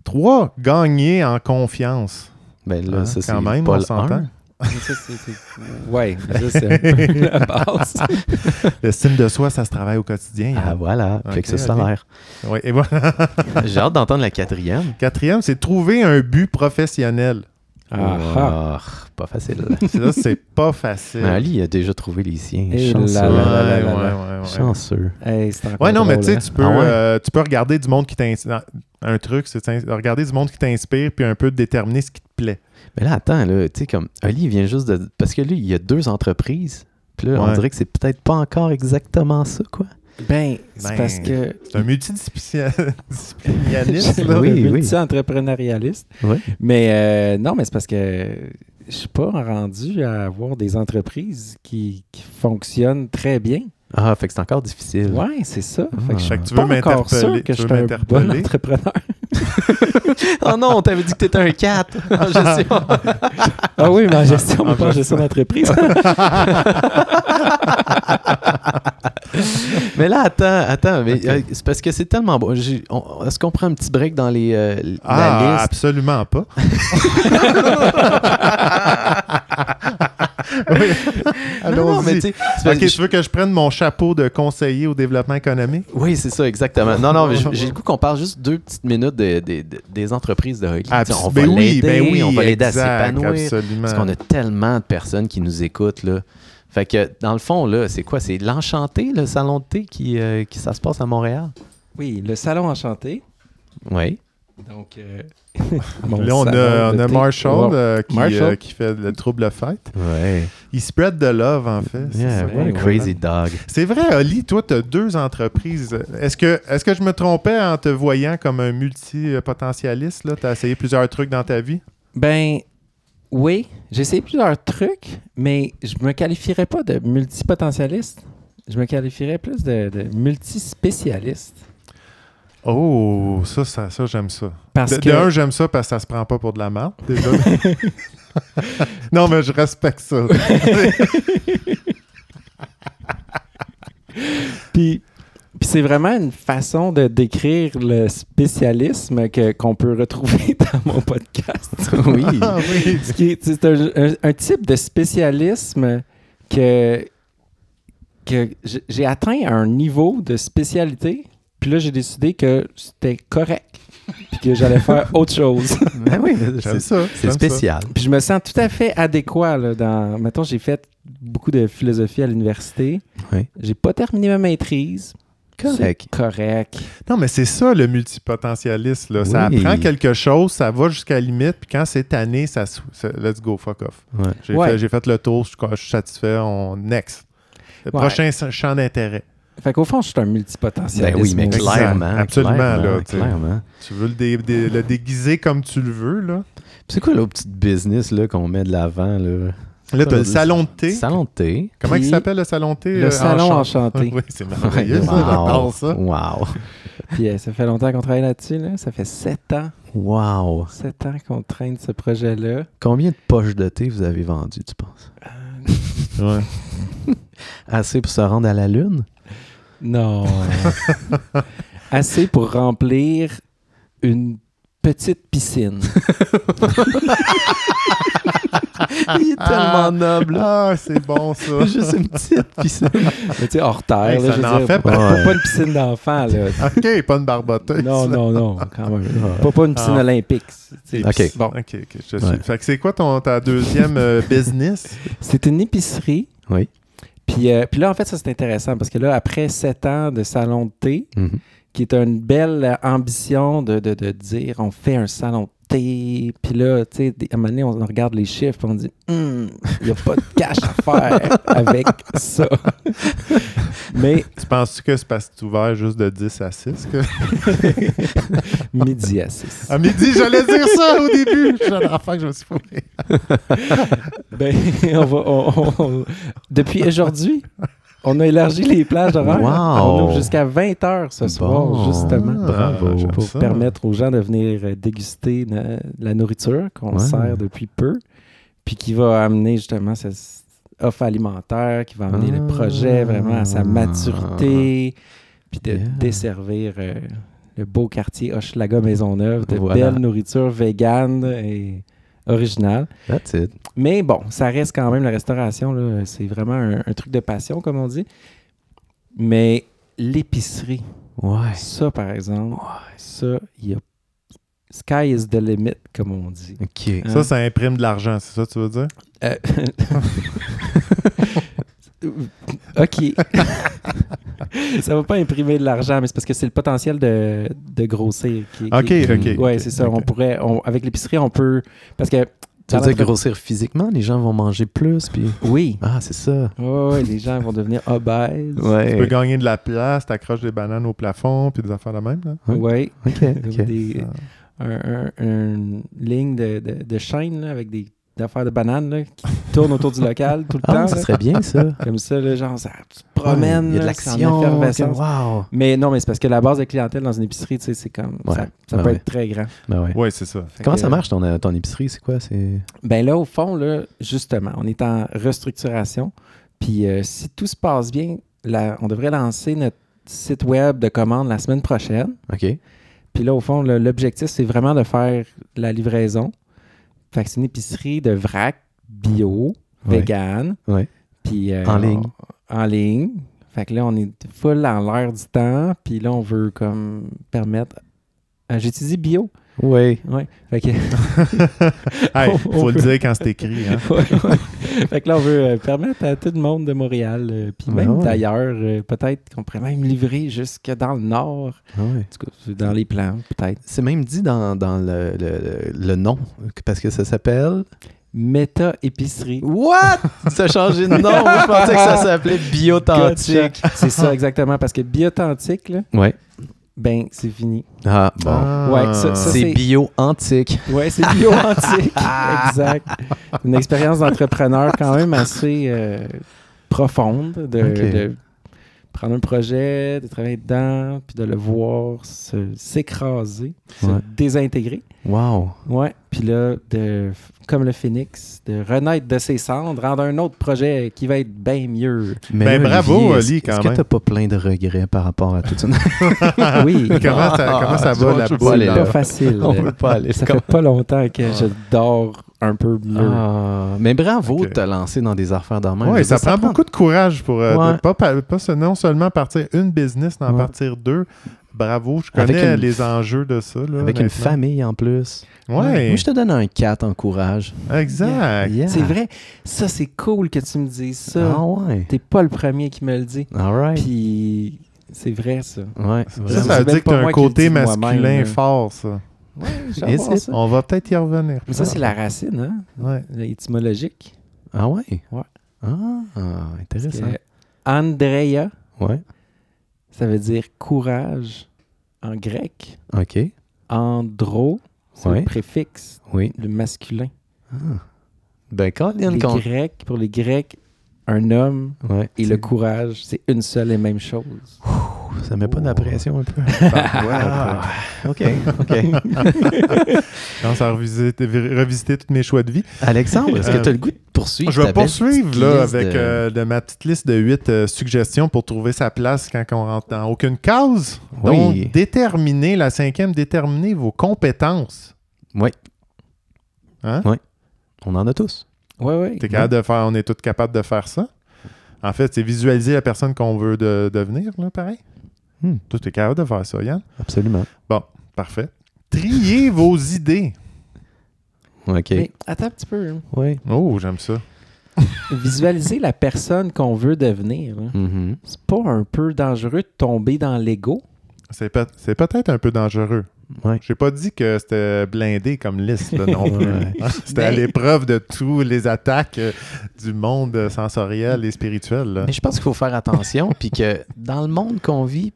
Trois, gagner en confiance. Ben là, Hein, ça, c'est quand même, pas on le s'entend. ça, c'est- c'est- Ouais, c'est la base. L'estime de soi, ça se travaille au quotidien. Ah, hein. voilà. fait que Ok, ça, ça a ok. l'air. Ouais, et voilà. J'ai hâte d'entendre la quatrième. Quatrième, c'est trouver un but professionnel. Ah, pas facile. Ça, c'est pas facile. Mais Ali a déjà trouvé les siens. Et Chanceux. là Ouais, là là là ouais, là. ouais, ouais. Chanceux. Hey, Ouais, non, mais drôle, tu sais, hein. tu peux, Ah ouais? euh, tu peux regarder du monde qui t'inspire. Un truc, c'est de regarder du monde qui t'inspire, puis un peu déterminer ce qui te plaît. Mais là, attends, là, tu sais, comme Ali vient juste de. Parce que lui, il y a deux entreprises. Puis là, on dirait que c'est peut-être pas encore exactement ça, quoi. Ben, c'est Ben, parce que. C'est un multidisciplinariste, là. Oui, oui. multi-entrepreneurialiste. Oui. Mais euh, non, mais c'est parce que je suis pas rendu à avoir des entreprises qui, qui fonctionnent très bien. Ah, fait que c'est encore difficile. Ouais, c'est ça. Fait que je Fait suis que tu pas veux encore sûr m'interpeller. que tu je veux suis un bon entrepreneur. oh non, on t'avait dit que t'étais un 4 en gestion. Ah oui, mais en gestion, mais pas en gestion d'entreprise. mais là, attends, attends. Mais, euh, c'est parce que c'est tellement bon. Est-ce qu'on prend un petit break dans les, euh, Ah, la liste? absolument pas. oui. Non, non, mais Allons-y. Ok, tu veux que je prenne mon chapeau de conseiller au développement économique? Oui, c'est ça, exactement. Non, non, mais j'ai le coup qu'on parle juste deux petites minutes de- de- de- des entreprises de hockey. Abs- on va ben oui, ben oui, on va l'aider à s'épanouir. Parce qu'on a tellement de personnes qui nous écoutent, là. Fait que, dans le fond, là, c'est quoi? C'est l'Enchanté, le salon de thé qui, euh, qui ça se passe à Montréal? oui, le salon enchanté. Oui. Donc, euh, Là, on a, on de a. Marshall, Wow. euh, qui, Marshall? euh, qui fait le trouble fête. Ouais. Il spread the love, en fait. C'est Yeah, ça. ouais, crazy dog. C'est vrai, Oli, toi, tu as deux entreprises. Est-ce que, est que je me trompais en te voyant comme un multi-potentialiste? Tu as essayé plusieurs trucs dans ta vie? Ben, oui, j'ai essayé plusieurs trucs, mais je me qualifierais pas de multipotentialiste. Je me qualifierais plus de, de multispécialiste. Oh, ça, ça, ça j'aime ça. Parce De, que. de un, j'aime ça parce que ça se prend pas pour de la merde, déjà. non, mais je respecte ça. Puis, puis c'est vraiment une façon de décrire le spécialisme que, qu'on peut retrouver dans mon podcast. oui. Ah oui. Ce qui est- c'est un, un- un type de spécialisme que, que j'ai atteint un niveau de spécialité. Puis là, j'ai décidé que c'était correct. Puis que j'allais faire autre chose. Ben oui, c'est ça. c'est spécial. Puis je me sens tout à fait adéquat. Là, dans... Mettons, j'ai fait beaucoup de philosophie à l'université. Oui. J'ai pas terminé ma maîtrise. Correct. C'est correct. Non, mais c'est ça le multipotentialiste. Là. Ça apprend quelque chose, ça va jusqu'à la limite, puis quand c'est tanné, ça, ça- let's go, fuck off. Ouais. J'ai Ouais. fait, le tour, je, suis- je suis satisfait, on next. Le Ouais. prochain champ d'intérêt. Fait qu'au fond, je suis un multipotentialiste. Ben oui, mais clairement. Absolument, clairement, là, clairement. Tu veux le, dé- dé- le déguiser comme tu le veux, là? C'est quoi l'autre petite business là, qu'on met de l'avant? Là? Là, t'as le Le salon de thé. Salon de thé. Comment il s'appelle le salon de thé? Le euh, salon Enchant- enchanté. oui, c'est merveilleux, ça, j'adore ça. Wow. Puis euh, ça fait longtemps qu'on travaille là-dessus. Là. Ça fait sept ans. Wow. Sept ans qu'on traîne ce projet-là. Combien de poches de thé vous avez vendues, tu penses? Ouais. Assez pour se rendre à la Lune? Non. Assez pour remplir une petite piscine. Il est tellement noble. Ah, c'est bon, ça. Juste une petite piscine. Mais tu sais, hors terre. Hey, là, ça je veux dire, fait pas, pas. pas- pas une piscine d'enfant. là. OK, pas une barboteuse. Non, non, non, quand même. Pas, pas une piscine Ah. olympique. OK. Bon, OK, OK, je Ouais. suis. Fait que c'est quoi ton, ta deuxième euh, business? c'est une épicerie. Oui. Puis, euh, là, en fait, ça c'est intéressant parce que là, après sept ans de salon de thé, Mhm. Qui est une belle ambition de, de, de dire on fait un salon de thé. Puis là, tu sais, à un moment donné, on regarde les chiffres puis on dit Hum, il n'y a pas de cash à faire avec ça. Mais Tu penses que c'est parce que c'est ouvert juste de 10 à 6? Que... midi à 6. À midi, j'allais dire ça au début. J'ai l'enfant que je me suis fourré. Ben, on va, on- depuis aujourd'hui, on a élargi les plages horaires. Wow. On ouvre jusqu'à 20 heures ce soir, Bon. justement. Bravo. j'aime pour ça. permettre aux gens de venir euh, déguster na- la nourriture qu'on Ouais. sert depuis peu, puis qui va amener justement cette offre alimentaire, qui va amener le Ah. projet vraiment à sa maturité, puis de Yeah. desservir euh, le beau quartier Hochelaga Maisonneuve de Voilà. belle nourriture végane et originale. That's it. Mais bon, ça reste quand même la restauration, c'est vraiment un, un truc de passion, comme on dit. Mais l'épicerie, Ouais. ça, par exemple, ça, il y a. Sky is the limit, comme on dit. OK. Hein? Ça, ça imprime de l'argent, c'est ça que tu veux dire? Euh, OK. ça va pas imprimer de l'argent, mais c'est parce que c'est le potentiel de, de grossir. Qui, OK, qui- OK. Ouais, c'est ça. On pourrait, on- avec l'épicerie, on peut. Parce que. Tu veux dans dire notre- grossir physiquement? Les gens vont manger plus, puis... Oui. Ah, c'est ça. Ouais, ouais, les gens vont devenir obèses. Tu peux Ouais. gagner de la place, t'accroches des bananes au plafond, puis des affaires de même. Là. Ouais. Ouais. OK, OK. Des- un, un- une ligne de, de, de chaîne là, avec des affaires de bananes là, qui tournent autour du local tout le Ah, temps. ça là. serait bien, ça. Comme ça, là, genre, ça, tu te promènes. Il y a de là, l'action. Wow. Mais non, mais c'est parce que la base de clientèle dans une épicerie, tu sais, c'est comme. Ouais. Ça, ça peut ouais. être très grand. Ben ouais. Oui, c'est ça. Fait Comment que- ça marche ton, ton épicerie? C'est quoi? C'est... Ben là, au fond, là, justement, on est en restructuration. Puis euh, si tout se passe bien, la- on devrait lancer notre site web de commande la semaine prochaine. OK. Puis là, au fond, l'objectif, c'est vraiment de faire la livraison. Fait que c'est une épicerie de vrac, bio, Ouais. vegan. Ouais. Puis, euh, En ligne. En ligne. Fait que là, on est full en l'air du temps. Puis là, on veut comme permettre. Euh, J'ai dit bio. Oui. Ouais. Fait que, Hey, On- faut on le peut- dire quand c'est écrit. Hein. Ouais, ouais. fait que là, on veut euh, permettre à tout le monde de Montréal, euh, puis Ouais, même ouais. d'ailleurs, euh, peut-être qu'on pourrait même livrer jusque dans le nord. Ah cas, dans les plans, peut-être. C'est même dit dans, dans le, le, le nom, parce que ça s'appelle... Méta épicerie. What? Ça a changé de nom. Moi, je pensais que ça s'appelait Biotantique. C'est ça, exactement. Parce que biotantique, là, Ouais. Ben, c'est fini. Ah, bon. Ah. Ouais, ça- ça, c'est c'est- bio-antique. Ouais, c'est bio-antique. exact. Une expérience d'entrepreneur quand même assez euh, profonde de, prendre un projet, de travailler dedans, puis de le voir se- s'écraser, se Ouais. désintégrer. Wow. Ouais. Puis là, de, comme le phénix, de renaître de ses cendres, rendre un autre projet qui va être bien mieux. Mais Ben, là, bravo, Olivier, Oli, quand Est-ce que même. t'as pas plein de regrets par rapport à tout ça? Oui. comment, ça, comment ça Ah, va, la boule? C'est pas facile. On veut pas aller Ça fait pas longtemps que je dors un peu mieux. Ah, mais bravo de te lancer dans des affaires même. Je Oui, ça prend beaucoup de courage pour euh, Ouais. de pas, non seulement partir une business, mais en Ouais. partir deux. Bravo, je connais une- les enjeux de ça. Là, Avec une famille en plus. Ouais, Moi, je te donne un 4 en courage. exact. Yeah. C'est vrai. Ça, c'est cool que tu me dises ça. Ah ouais. T'es pas le premier qui me le dit. All right. Puis c'est vrai, ça. Ouais. Ça, ça veut dire que pas tu as un côté masculin fort, ça. Ouais, Is j'adore ça. On va peut-être y revenir. Mais ça, c'est la racine, hein? Ouais. L'étymologique. Ah ouais? Ouais. Ah, intéressant. Andrea, Ouais. Ça veut dire courage en grec. OK. Andro, c'est Ouais. le préfixe, Oui. le masculin. Ben, Colin, Les Grecs, pour les Grecs, un homme Ouais. et le courage, c'est une seule et même chose. Ça met pas de la pression un peu. Ah, OK. OK. Je commence à revisiter, revisiter tous mes choix de vie. Alexandre, est-ce que tu as le goût de poursuivre? Je vais poursuivre là, avec de- euh, de ma petite liste de huit euh, suggestions pour trouver sa place quand on rentre dans aucune case. Oui. Donc, déterminer, la cinquième, déterminer vos compétences. Oui. Hein? Oui. On en a tous. Oui, oui. T'es capable de faire, on est tous capables de faire ça. En fait, c'est visualiser la personne qu'on veut de- devenir, là, pareil. Hmm. Toi, t'es capable de faire ça, Yann? Absolument. Parfait. Trier vos idées. OK. Mais attends un petit peu. hein. Oui. Oh, j'aime ça. Visualiser la personne qu'on veut devenir. hein. Mhm. C'est pas un peu dangereux de tomber dans l'ego? C'est peut- c'est peut-être un peu dangereux. Ouais. J'ai pas dit que c'était blindé comme liste là, non plus. Ouais. Hein? C'était à Mais- l'épreuve de tous les attaques euh, du monde sensoriel et spirituel. là. Mais je pense qu'il faut faire attention, puis que dans le monde qu'on vit,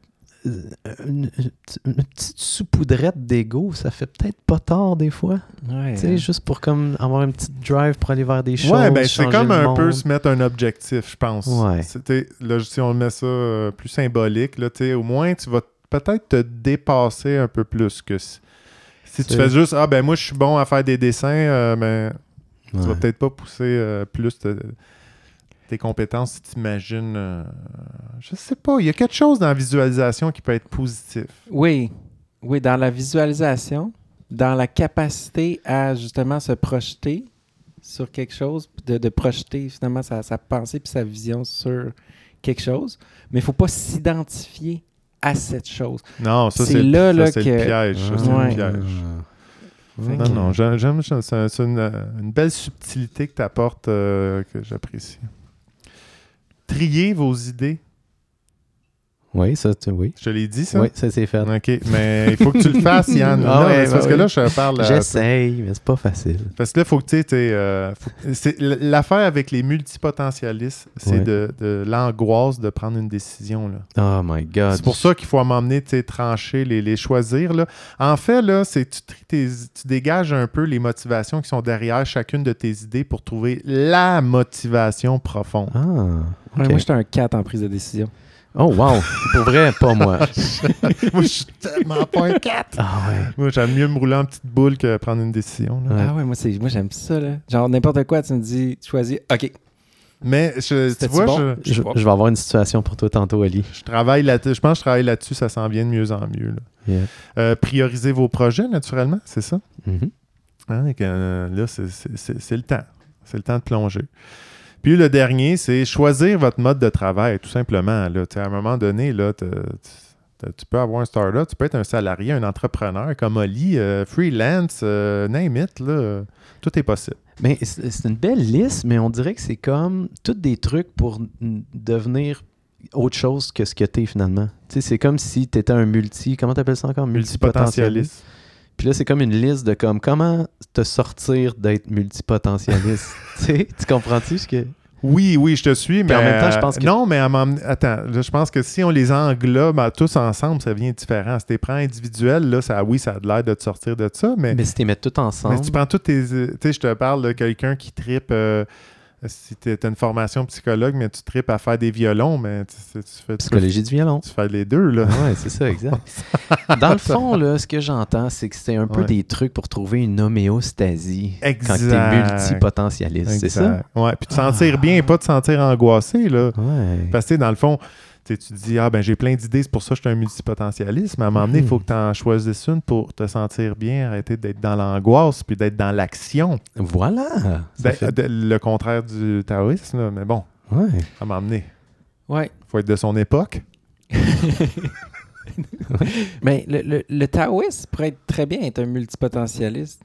une, petite saupoudrette d'ego, ça fait peut-être pas tort des fois. Ouais, Tu sais, hein. juste pour comme avoir une petite drive pour aller vers des choses. Ouais, ben c'est comme un peu se mettre un objectif, je pense. Ouais. C'était- Là, si on met ça euh, plus symbolique, là, tu sais, au moins tu vas peut-être te dépasser un peu plus que si, si tu fais juste Ah ben moi je suis bon à faire des dessins, euh, mais tu vas peut-être pas pousser euh, plus te- tes compétences si tu imagines. euh, je sais pas, il y a quelque chose dans la visualisation qui peut être positif. Oui, oui, dans la visualisation, dans la capacité à justement se projeter sur quelque chose, de, de projeter finalement sa, sa pensée puis sa vision sur quelque chose, mais il ne faut pas s'identifier à cette chose. Non, ça C'est là, là, que- le piège. ça, c'est Ouais. le piège. Non, non, j'aime, c'est une, euh, une belle subtilité que tu apportes que j'apprécie. Trier vos idées? Oui, ça, tu- oui. Je te l'ai dit, ça? Oui, ça c'est fait. OK, mais il faut que tu le fasses, Yann. Ah Non, ouais, parce que là, je parle... à- J'essaye, mais c'est pas facile. Parce que là, il faut que tu sais, euh, L'affaire avec les multipotentialistes, c'est Ouais. de, de l'angoisse de prendre une décision. Là. Oh my God. C'est pour ça qu'il faut m'emmener, tu sais, trancher, les, les choisir. Là. En fait, là, c'est tu, tries tes- tu dégages un peu les motivations qui sont derrière chacune de tes idées pour trouver la motivation profonde. Ah, Ouais. Moi, j'étais un 4 en prise de décision. Oh wow. Pour vrai, pas moi. Moi, je suis tellement pas un 4. Ah ouais. Moi, j'aime mieux me rouler en petite boule que prendre une décision. là. Ah ouais, moi, c'est, moi j'aime ça. Là. Genre, n'importe quoi, tu me dis, choisis, OK. Mais je, tu vois, bon? je, Je, vais avoir une situation pour toi tantôt, Ali. je travaille là Je pense que je travaille là-dessus, ça s'en vient de mieux en mieux. là. Yeah. Euh, prioriser vos projets, naturellement, c'est ça? Mhm. Hein, et que, euh, là, c'est le temps. C'est le temps de plonger. Puis le dernier, c'est choisir votre mode de travail, tout simplement. Là. Tu À un moment donné, là, t'as- t'as- tu peux avoir un startup, tu peux être un salarié, un entrepreneur comme Oli, euh, freelance, euh, name it, là, tout est possible. Mais c'est une belle liste, mais on dirait que c'est comme tous des trucs pour devenir autre chose que ce que t'es finalement. Tu sais, c'est comme si t'étais un multi... Comment t'appelles ça encore? Multipotentialiste. Puis là, c'est comme une liste de comme comment te sortir d'être multipotentialiste? tu comprends-tu ce que... Oui, oui, je te suis, mais en même temps, je pense que- non, mais à attends, là, je pense que si on les englobe tous ensemble, ça devient différent. Si tu prends individuels, là, ça, oui, ça a l'air de te sortir de ça, mais, Mais si tu les mets tout ensemble... mais si tu prends tous tes, tu sais, je te parle de quelqu'un qui tripe. euh, si tu as une formation psychologue, mais tu tripes à faire des violons, mais tu, tu- tu fais, tu, Psychologie du violon. tu fais les deux, là. Ouais, c'est ça, exact. Dans le fond, là, ce que j'entends, c'est que c'est un peu Ouais. des trucs pour trouver une homéostasie quand Exact. t'es multipotentialiste, c'est ça? Exact. Ouais, puis te sentir Ah. bien et pas te sentir angoissé, là. Ouais. Parce que, tu dans le fond, tu dis, ah, ben j'ai plein d'idées, c'est pour ça que je suis un multipotentialiste, mais à un moment donné, il faut Mhm. que tu en choisisses une pour te sentir bien, arrêter d'être dans l'angoisse, puis d'être dans l'action. Voilà! Ben, fait- de- le contraire du taoïsme, là, mais bon, Ouais. à un moment donné, Ouais. faut être de son époque. Mais le, le, le taoïste pourrait être très bien être un multipotentialiste.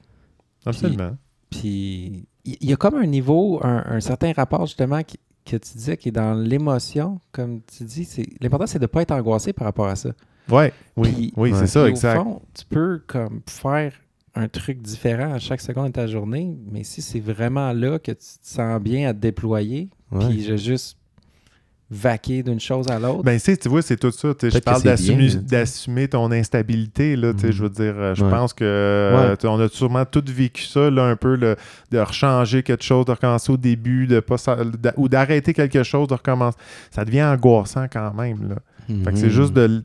Absolument. Puis il il y a comme un niveau, un, un certain rapport justement qui- que tu disais qui est dans l'émotion, comme tu dis. c'est- L'important, c'est de ne pas être angoissé par rapport à ça. Ouais, oui, Puis- oui, c'est ça, Puis, exact. Au fond, tu peux comme faire un truc différent à chaque seconde de ta journée, mais si c'est vraiment là que tu te sens bien à te déployer, Ouais. puis je juste vaquer d'une chose à l'autre. Ben, tu sais, tu vois, c'est tout ça. Je parle d'assumer, ton instabilité. Là. Je veux dire, euh, je Ouais. pense que Ouais. on a sûrement tous vécu ça, là, un peu, le- de rechanger quelque chose, de recommencer au début, de pas ou d'arrêter quelque chose, de recommencer. Ça devient angoissant quand même. Là. Fait que c'est Mhm. juste de.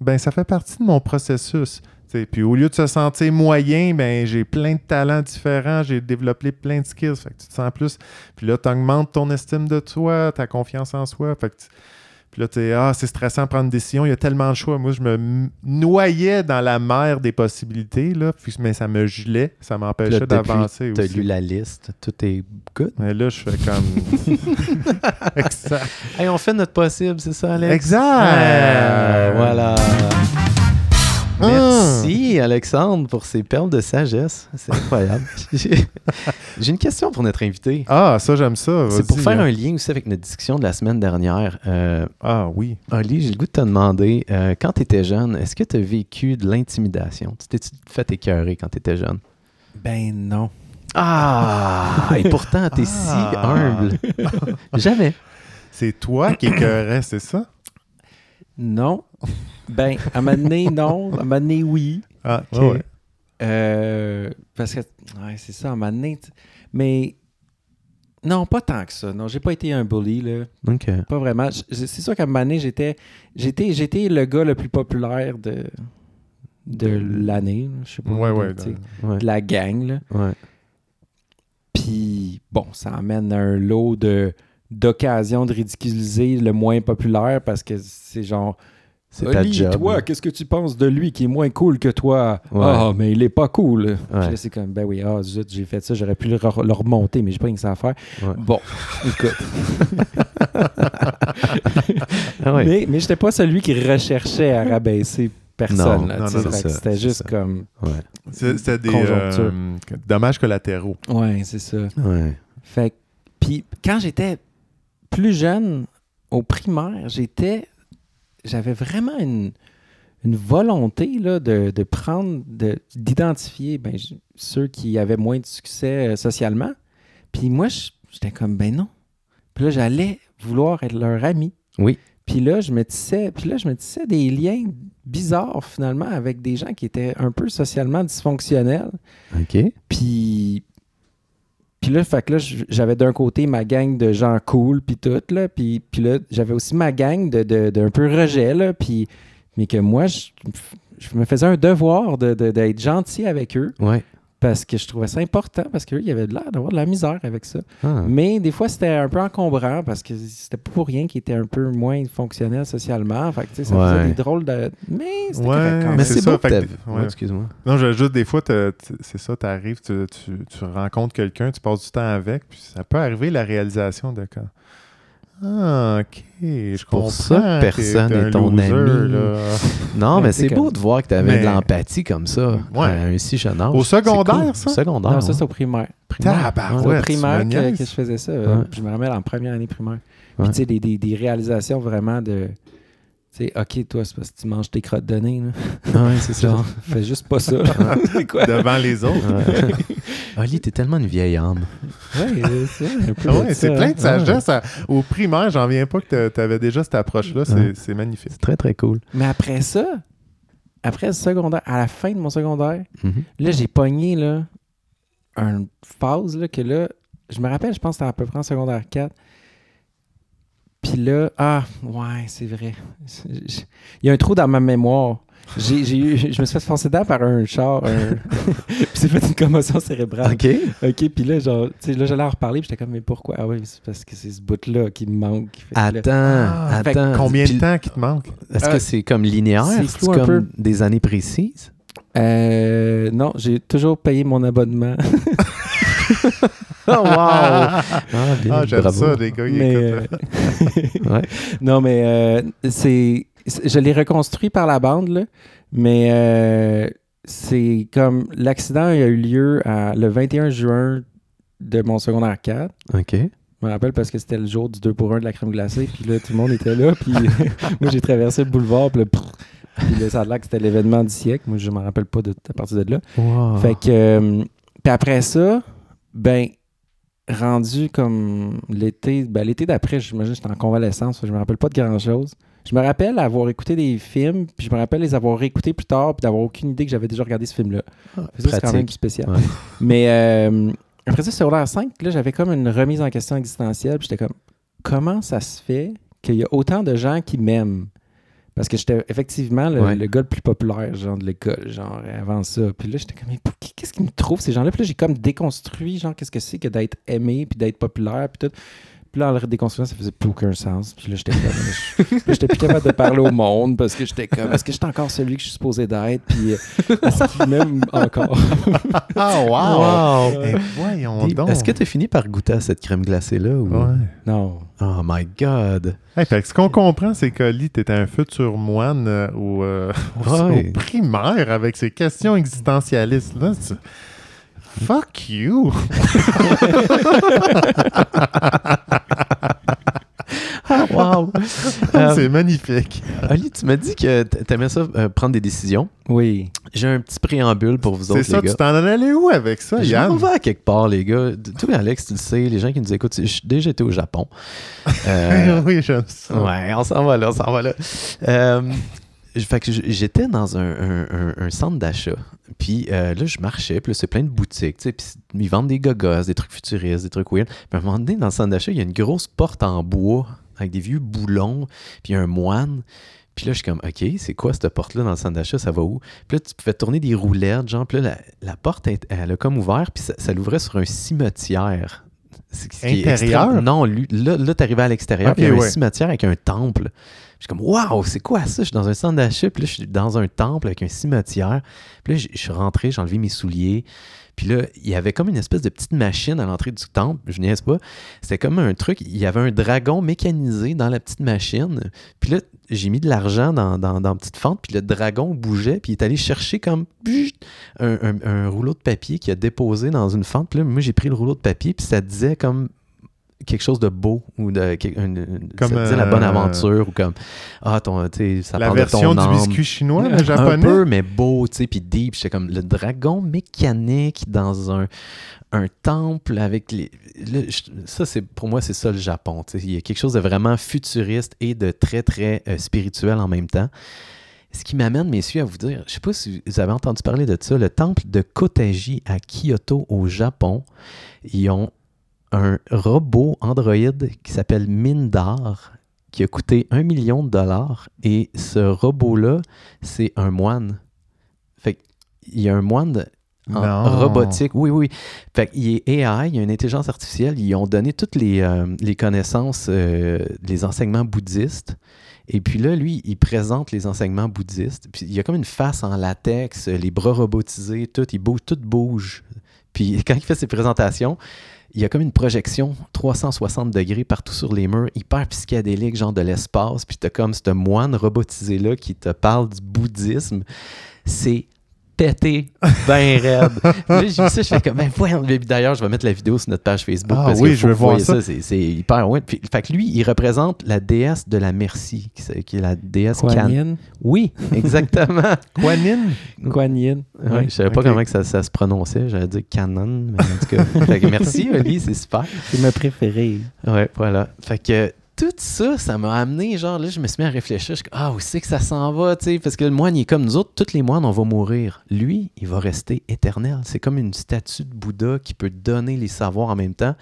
Ben, ça fait partie de mon processus. Tu. Puis au lieu de se sentir moyen, ben j'ai plein de talents différents, j'ai développé plein de skills. Fait que tu te sens plus. Puis là, tu augmentes ton estime de toi, ta confiance en soi. Fait que tu- Puis là, tu ah, c'est stressant de prendre une décision, il y a tellement de choix. Moi, je me noyais dans la mer des possibilités, là, puis, mais ça me gelait, ça m'empêchait d'avancer T'as aussi. lu la liste, tout est good. Mais là, je fais comme. exact. Hey, on fait notre possible, c'est ça, Alex? Exact. Voilà. Hum. Merci, Alexandre, pour ces perles de sagesse. C'est incroyable. J'ai une question pour notre invité. Ah, ça, j'aime ça. C'est pour faire hein. un lien aussi avec notre discussion de la semaine dernière. Euh, Ah, oui. Oli, j'ai le goût de te demander, euh, quand tu étais jeune, est-ce que tu as vécu de l'intimidation? Tu t'es fait écœurer quand tu étais jeune? Ben non. Ah! Et pourtant, tu es si Ah. humble. Jamais. C'est toi qui écœurais, c'est ça? Non. Ben, à un moment donné, non. À un moment donné, oui. Ah, Ok. ouais, ouais. Euh, parce que, ouais, c'est ça, à un moment donné. Mais, non, pas tant que ça. Non, j'ai pas été un bully, là. OK. Pas vraiment. C'est sûr qu'à un moment donné, j'étais, j'étais, j'étais le gars le plus populaire de, de l'année. Je sais pas. Ouais, Ouais. de la gang, là. ouais. Puis, bon, ça amène un lot de d'occasions de ridiculiser le moins populaire parce que c'est genre C'est ta job. toi, qu'est-ce que tu penses de lui qui est moins cool que toi? Ouais. Ah, mais il est pas cool. Puis Ouais. là, c'est comme, ben oui, ah, zut, j'ai fait ça, j'aurais pu le, re- le remonter, mais j'ai pas rien que ça à faire. Ouais. Bon, écoute. Ah ouais. Mais, mais j'étais pas celui qui recherchait à rabaisser personne. C'était juste ça. comme, C'était des euh, dommages collatéraux. ouais, c'est ça. Ouais. Fait que- puis quand j'étais plus jeune, au primaire, j'étais, j'avais vraiment une, une volonté là, de, de prendre, de- d'identifier ben, ceux qui avaient moins de succès euh, socialement. Puis moi, j'étais comme, ben non. Puis là, j'allais vouloir être leur ami. Oui. Puis là, je me tissais, puis là, je me tissais des liens bizarres finalement avec des gens qui étaient un peu socialement dysfonctionnels. OK. Puis, puis là, fait là, j'avais d'un côté ma gang de gens cool, puis tout, là. Puis, là, j'avais aussi ma gang de, de, d'un peu rejet, là. Mais que moi, je, je me faisais un devoir de, de- d'être gentil avec eux Ouais. Parce que je trouvais ça important, parce qu'eux, ils avaient de l'air d'avoir de la misère avec ça. Ah. Mais des fois, c'était un peu encombrant parce que c'était pas pour rien qu'ils étaient un peu moins fonctionnels socialement. Fait que, tu sais, ça Ouais. faisait des drôles de... Mais c'était Ouais, Mais c'est ça, beau fait que ouais. Excuse-moi. Non, je, juste des fois, c'est ça, tu arrives, tu, tu, tu rencontres quelqu'un, tu passes du temps avec, puis ça peut arriver la réalisation de quand. Ah, ok, je pour comprends. ça que t'es- personne t'es un est ton loser, ami. là. Non, mais c'est beau de voir que tu avais Mais- de l'empathie comme ça Ouais. à un si jeune âge. Au secondaire, cool. ça? Au secondaire. Non, ça, c'est au primaire. Primaire? C'est Ouais, au primaire que, je faisais ça. Ouais. Euh, Je me rappelle en première année primaire. Puis Ouais. tu sais, des, des, des réalisations vraiment de. Sais, OK, toi, c'est parce que tu manges tes crottes de nez. Là. Ouais, c'est ça. Fais juste pas ça. quoi? Devant les autres. Ouais. Oli, t'es tellement une vieille âme. Ouais, euh, c'est ouais, c'est plein de sagesse. à- Au primaire, j'en viens pas que tu avais déjà cette approche-là. C'est magnifique. C'est très, très cool. Mais après ça, après le secondaire, à la fin de mon secondaire, Mhm. là, j'ai pogné là, une phase là, que là, je me rappelle, je pense que c'était à peu près en secondaire 4. Puis là, ah, ouais, c'est vrai. Il y a un trou dans ma mémoire. J'ai, j'ai eu, je me suis fait foncer dedans par un char. un- puis c'est fait une commotion cérébrale. OK. OK, puis là, genre, tu sais, là, j'allais en reparler, puis j'étais comme, mais pourquoi? Ah oui, c'est parce que c'est ce bout-là qui me manque. Fait que là- Attends, Ah, fait attends. Combien de temps qui te manque? Est-ce Euh, que c'est comme linéaire? c'est C'est comme peu. des années précises? Euh, non, j'ai toujours payé mon abonnement. Oh, wow! Ah, bien, Ah, j'aime ça, les gars. ils mais, écoutent, euh, Ouais. non, mais euh, c'est, je l'ai reconstruit par la bande, là, mais euh, c'est comme l'accident a eu lieu à- le 21 juin de mon secondaire 4. OK. Je me rappelle parce que c'était le jour du 2 pour 1 de la crème glacée, puis là, tout le monde était là, puis moi, j'ai traversé le boulevard, puis là, prrr, puis là, ça a l'air que c'était l'événement du siècle. Moi, je me rappelle pas de, à partir de là. Wow. Fait que, euh, puis après ça, ben, rendu comme l'été, ben, l'été d'après, j'imagine que j'étais en convalescence, je me rappelle pas de grand-chose. Je me rappelle avoir écouté des films, puis je me rappelle les avoir réécoutés plus tard, puis d'avoir aucune idée que j'avais déjà regardé ce film-là. Ah, c'est quand même spécial. Ouais. Mais euh, après ça, secondaire 5, là, j'avais comme une remise en question existentielle, puis j'étais comme, comment ça se fait qu'il y a autant de gens qui m'aiment? Parce que j'étais effectivement le, Ouais. le gars le plus populaire, genre, de l'école, genre, avant ça. Puis là, j'étais comme, mais qu'est-ce qu'ils me trouvent, ces gens-là? Puis là, j'ai comme déconstruit, genre, qu'est-ce que c'est que d'être aimé, puis d'être populaire, puis tout. Puis là, en le déconstruisant, ça faisait plus aucun sens. Puis là, j'étais comme. j'étais plus capable de parler au monde parce que j'étais comme. Est-ce que j'étais encore celui que je suis supposé d'être? Puis euh, est-ce qu'il m'aime encore? Ah, wow! Wow! Eh, voyons Puis, donc. Est-ce que tu as fini par goûter à cette crème glacée-là? Ou... Ouais. Non. Oh my God! Hey, fait que ce qu'on comprend, c'est que Oli, t'étais un futur moine euh, au, euh, au- Ouais. au primaire avec ces questions existentialistes-là. C'est- Fuck you! Wow! Euh, c'est magnifique. Ali, tu m'as dit que t'aimais ça euh, prendre des décisions. Oui. J'ai un petit préambule pour vous C'est autres, ça, les tu t'en allais où avec ça, Je Yann? m'en vais à quelque part, les gars. Toi, Alex, tu le sais, les gens qui nous écoutent, j'ai déjà été au Japon. Euh, oui, j'aime ça. Ouais, on s'en va là, on s'en va là. J'étais dans un, un- un- un centre d'achat. Puis euh, là, je marchais, puis là, c'est plein de boutiques, tu sais, puis ils vendent des gogos, des trucs futuristes, des trucs weird. Puis à un moment donné, dans le centre d'achat, il y a une grosse porte en bois avec des vieux boulons, puis un moine. Puis là, je suis comme, OK, c'est quoi cette porte-là dans le centre d'achat? Ça va où? Puis là, tu pouvais tourner des roulettes, genre, puis là, la, la porte, elle, elle a comme ouvert, puis ça, ça l'ouvrait sur un cimetière. C'est- ce qui est Intérieur? extrême- Non, lui- là, là tu arrivais à l'extérieur, puis il y a un ouais. cimetière avec un temple. Je suis comme, waouh, c'est quoi ça? Je suis dans un centre d'achat, puis là, je suis dans un temple avec un cimetière. Puis là, je suis rentré, j'ai enlevé mes souliers. Puis là, il y avait comme une espèce de petite machine à l'entrée du temple, je niaise pas. C'était comme un truc, il y avait un dragon mécanisé dans la petite machine. Puis là, j'ai mis de l'argent dans, dans, petite fente, puis le dragon bougeait, puis il est allé chercher comme un, un- un rouleau de papier qu'il a déposé dans une fente. Puis là, moi, j'ai pris le rouleau de papier, puis ça disait comme quelque chose de beau ou de un- un- Comme, ça disait la bonne euh, aventure ou comme ah ton tu ça La parle de version ton du biscuit chinois, le un japonais? peu mais beau tu sais puis deep j'étais comme le dragon mécanique dans un un temple avec les là, je- ça c'est pour moi c'est ça le Japon tu sais. il y a quelque chose de vraiment futuriste et de très très euh, spirituel en même temps ce qui m'amène, messieurs, à vous dire, je sais pas si vous avez entendu parler de ça, le temple de Koteji à Kyoto, au Japon, ils ont un robot androïde qui s'appelle Mindar, qui a coûté un million de dollars. Et ce robot-là, c'est un moine. Fait il y a un moine en Non. robotique. Oui, oui. Fait qu'il est AI, il y a une intelligence artificielle. Ils ont donné toutes les, euh, les connaissances, euh, les enseignements bouddhistes. Et puis là, lui, il présente les enseignements bouddhistes. Puis il y a comme une face en latex, les bras robotisés, tout, il bouge, tout bouge. Puis quand il fait ses présentations, il y a comme une projection 360 degrés partout sur les murs, hyper psychédélique, genre de l'espace. Puis t'as comme ce moine robotisé-là qui te parle du bouddhisme. C'est pété ben raide. Là, j'ai vu ça, je fais comme, ben voyons. D'ailleurs, je vais mettre la vidéo sur notre page Facebook. Ah parce oui, qu'il je veux que voir voyez ça. C'est hyper ouais. Puis, fait que lui, il représente la déesse de la merci, qui, est la déesse Kuan. Yin? Oui, exactement. Quanin? Kuan Yin. Ouais, Ouais. je savais pas comment que ça, ça se prononçait. J'allais dire canon, mais en tout cas. Fait que merci, Oli, c'est super. C'est ma préférée. Ouais, voilà. Fait que tout ça, ça m'a amené, genre, là, je me suis mis à réfléchir. Je ah, où c'est que ça s'en va, tu sais? Parce que le moine, il est comme nous autres. Tous les moines, on va mourir. Lui, il va rester éternel. C'est comme une statue de Bouddha qui peut donner les savoirs en même temps.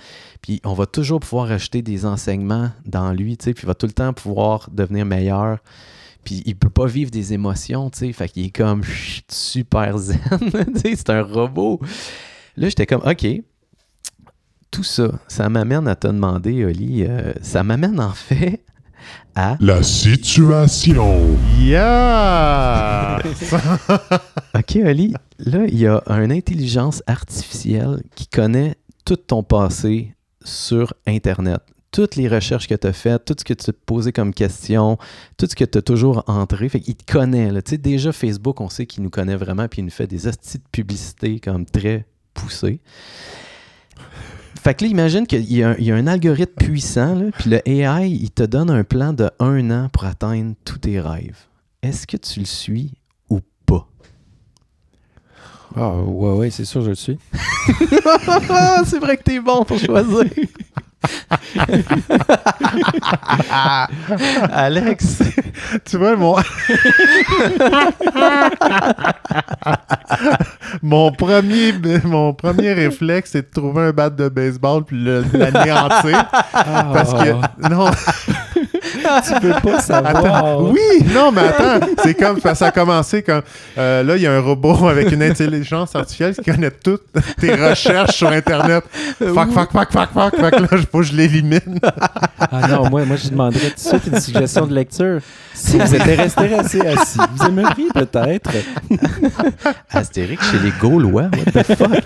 Puis on va toujours pouvoir ajouter des enseignements dans lui, tu sais? Puis il va tout le temps pouvoir devenir meilleur. Puis il peut pas vivre des émotions, tu sais. Fait qu'il est comme super zen, tu sais. C'est un robot. Là, j'étais comme, OK, tout ça, ça m'amène à te demander, Oli, euh, ça m'amène en fait à. La situation. Yeah! OK, Oli, là, il y a une intelligence artificielle qui connaît tout ton passé sur Internet. Toutes les recherches que tu as faites, tout ce que tu as posé comme question, tout ce que tu as toujours entré. Fait qu'il te connaît. Là. Tu sais, déjà, Facebook, on sait qu'il nous connaît vraiment, puis il nous fait des hosties de publicité comme très poussées. Fait que là, imagine qu'il y, a un- il y a un algorithme puissant, là, puis le AI, il te donne un plan de un an pour atteindre tous tes rêves. Est-ce que tu le suis ou pas? Ah, ouais, ouais, c'est sûr, je le suis. c'est vrai que t'es bon pour choisir. Alex, tu vois, mon... mon, premier, mon premier réflexe, c'est de trouver un bat de baseball puis le- l'anéantir. Parce que... Non, tu peux pas savoir. Attends, oui, non, mais attends, c'est comme, ça a commencé comme, euh, là, il y a un robot avec une intelligence artificielle qui connaît toutes tes recherches sur Internet. Fuck, fuck, fuck, fuck, fuck, fait que là, que je l'élimine. Ah non, moi, moi je demanderais tout de suite une suggestion de lecture. Si vous étiez resté assez assis, vous aimeriez peut-être. Astérix chez les Gaulois, what the fuck?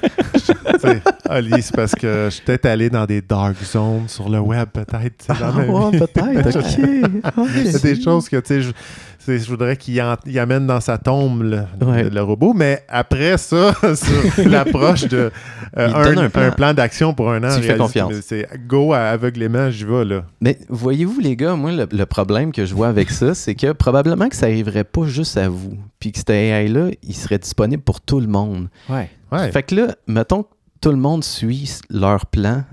Ali, c'est parce que je suis peut-être allé dans des dark zones sur le web, peut-être. tu sais, dans Ah ouais, peut-être, ok. Il y a des choses que, tu sais, je, c'est- je voudrais qu'il amène dans sa tombe le, Ouais. le- le robot, mais après ça, sur l'approche de euh, un, un plan. d'action pour un an, Tu fais confiance. C'est go à aveuglément, j'y vais, là. Mais voyez-vous, les gars, moi, le, le problème que je vois avec ça, c'est que probablement que ça arriverait pas juste à vous. Puis que cette AI-là, il serait disponible pour tout le monde. Ouais. Ouais. Fait que là, mettons que tout le monde suit leur plan,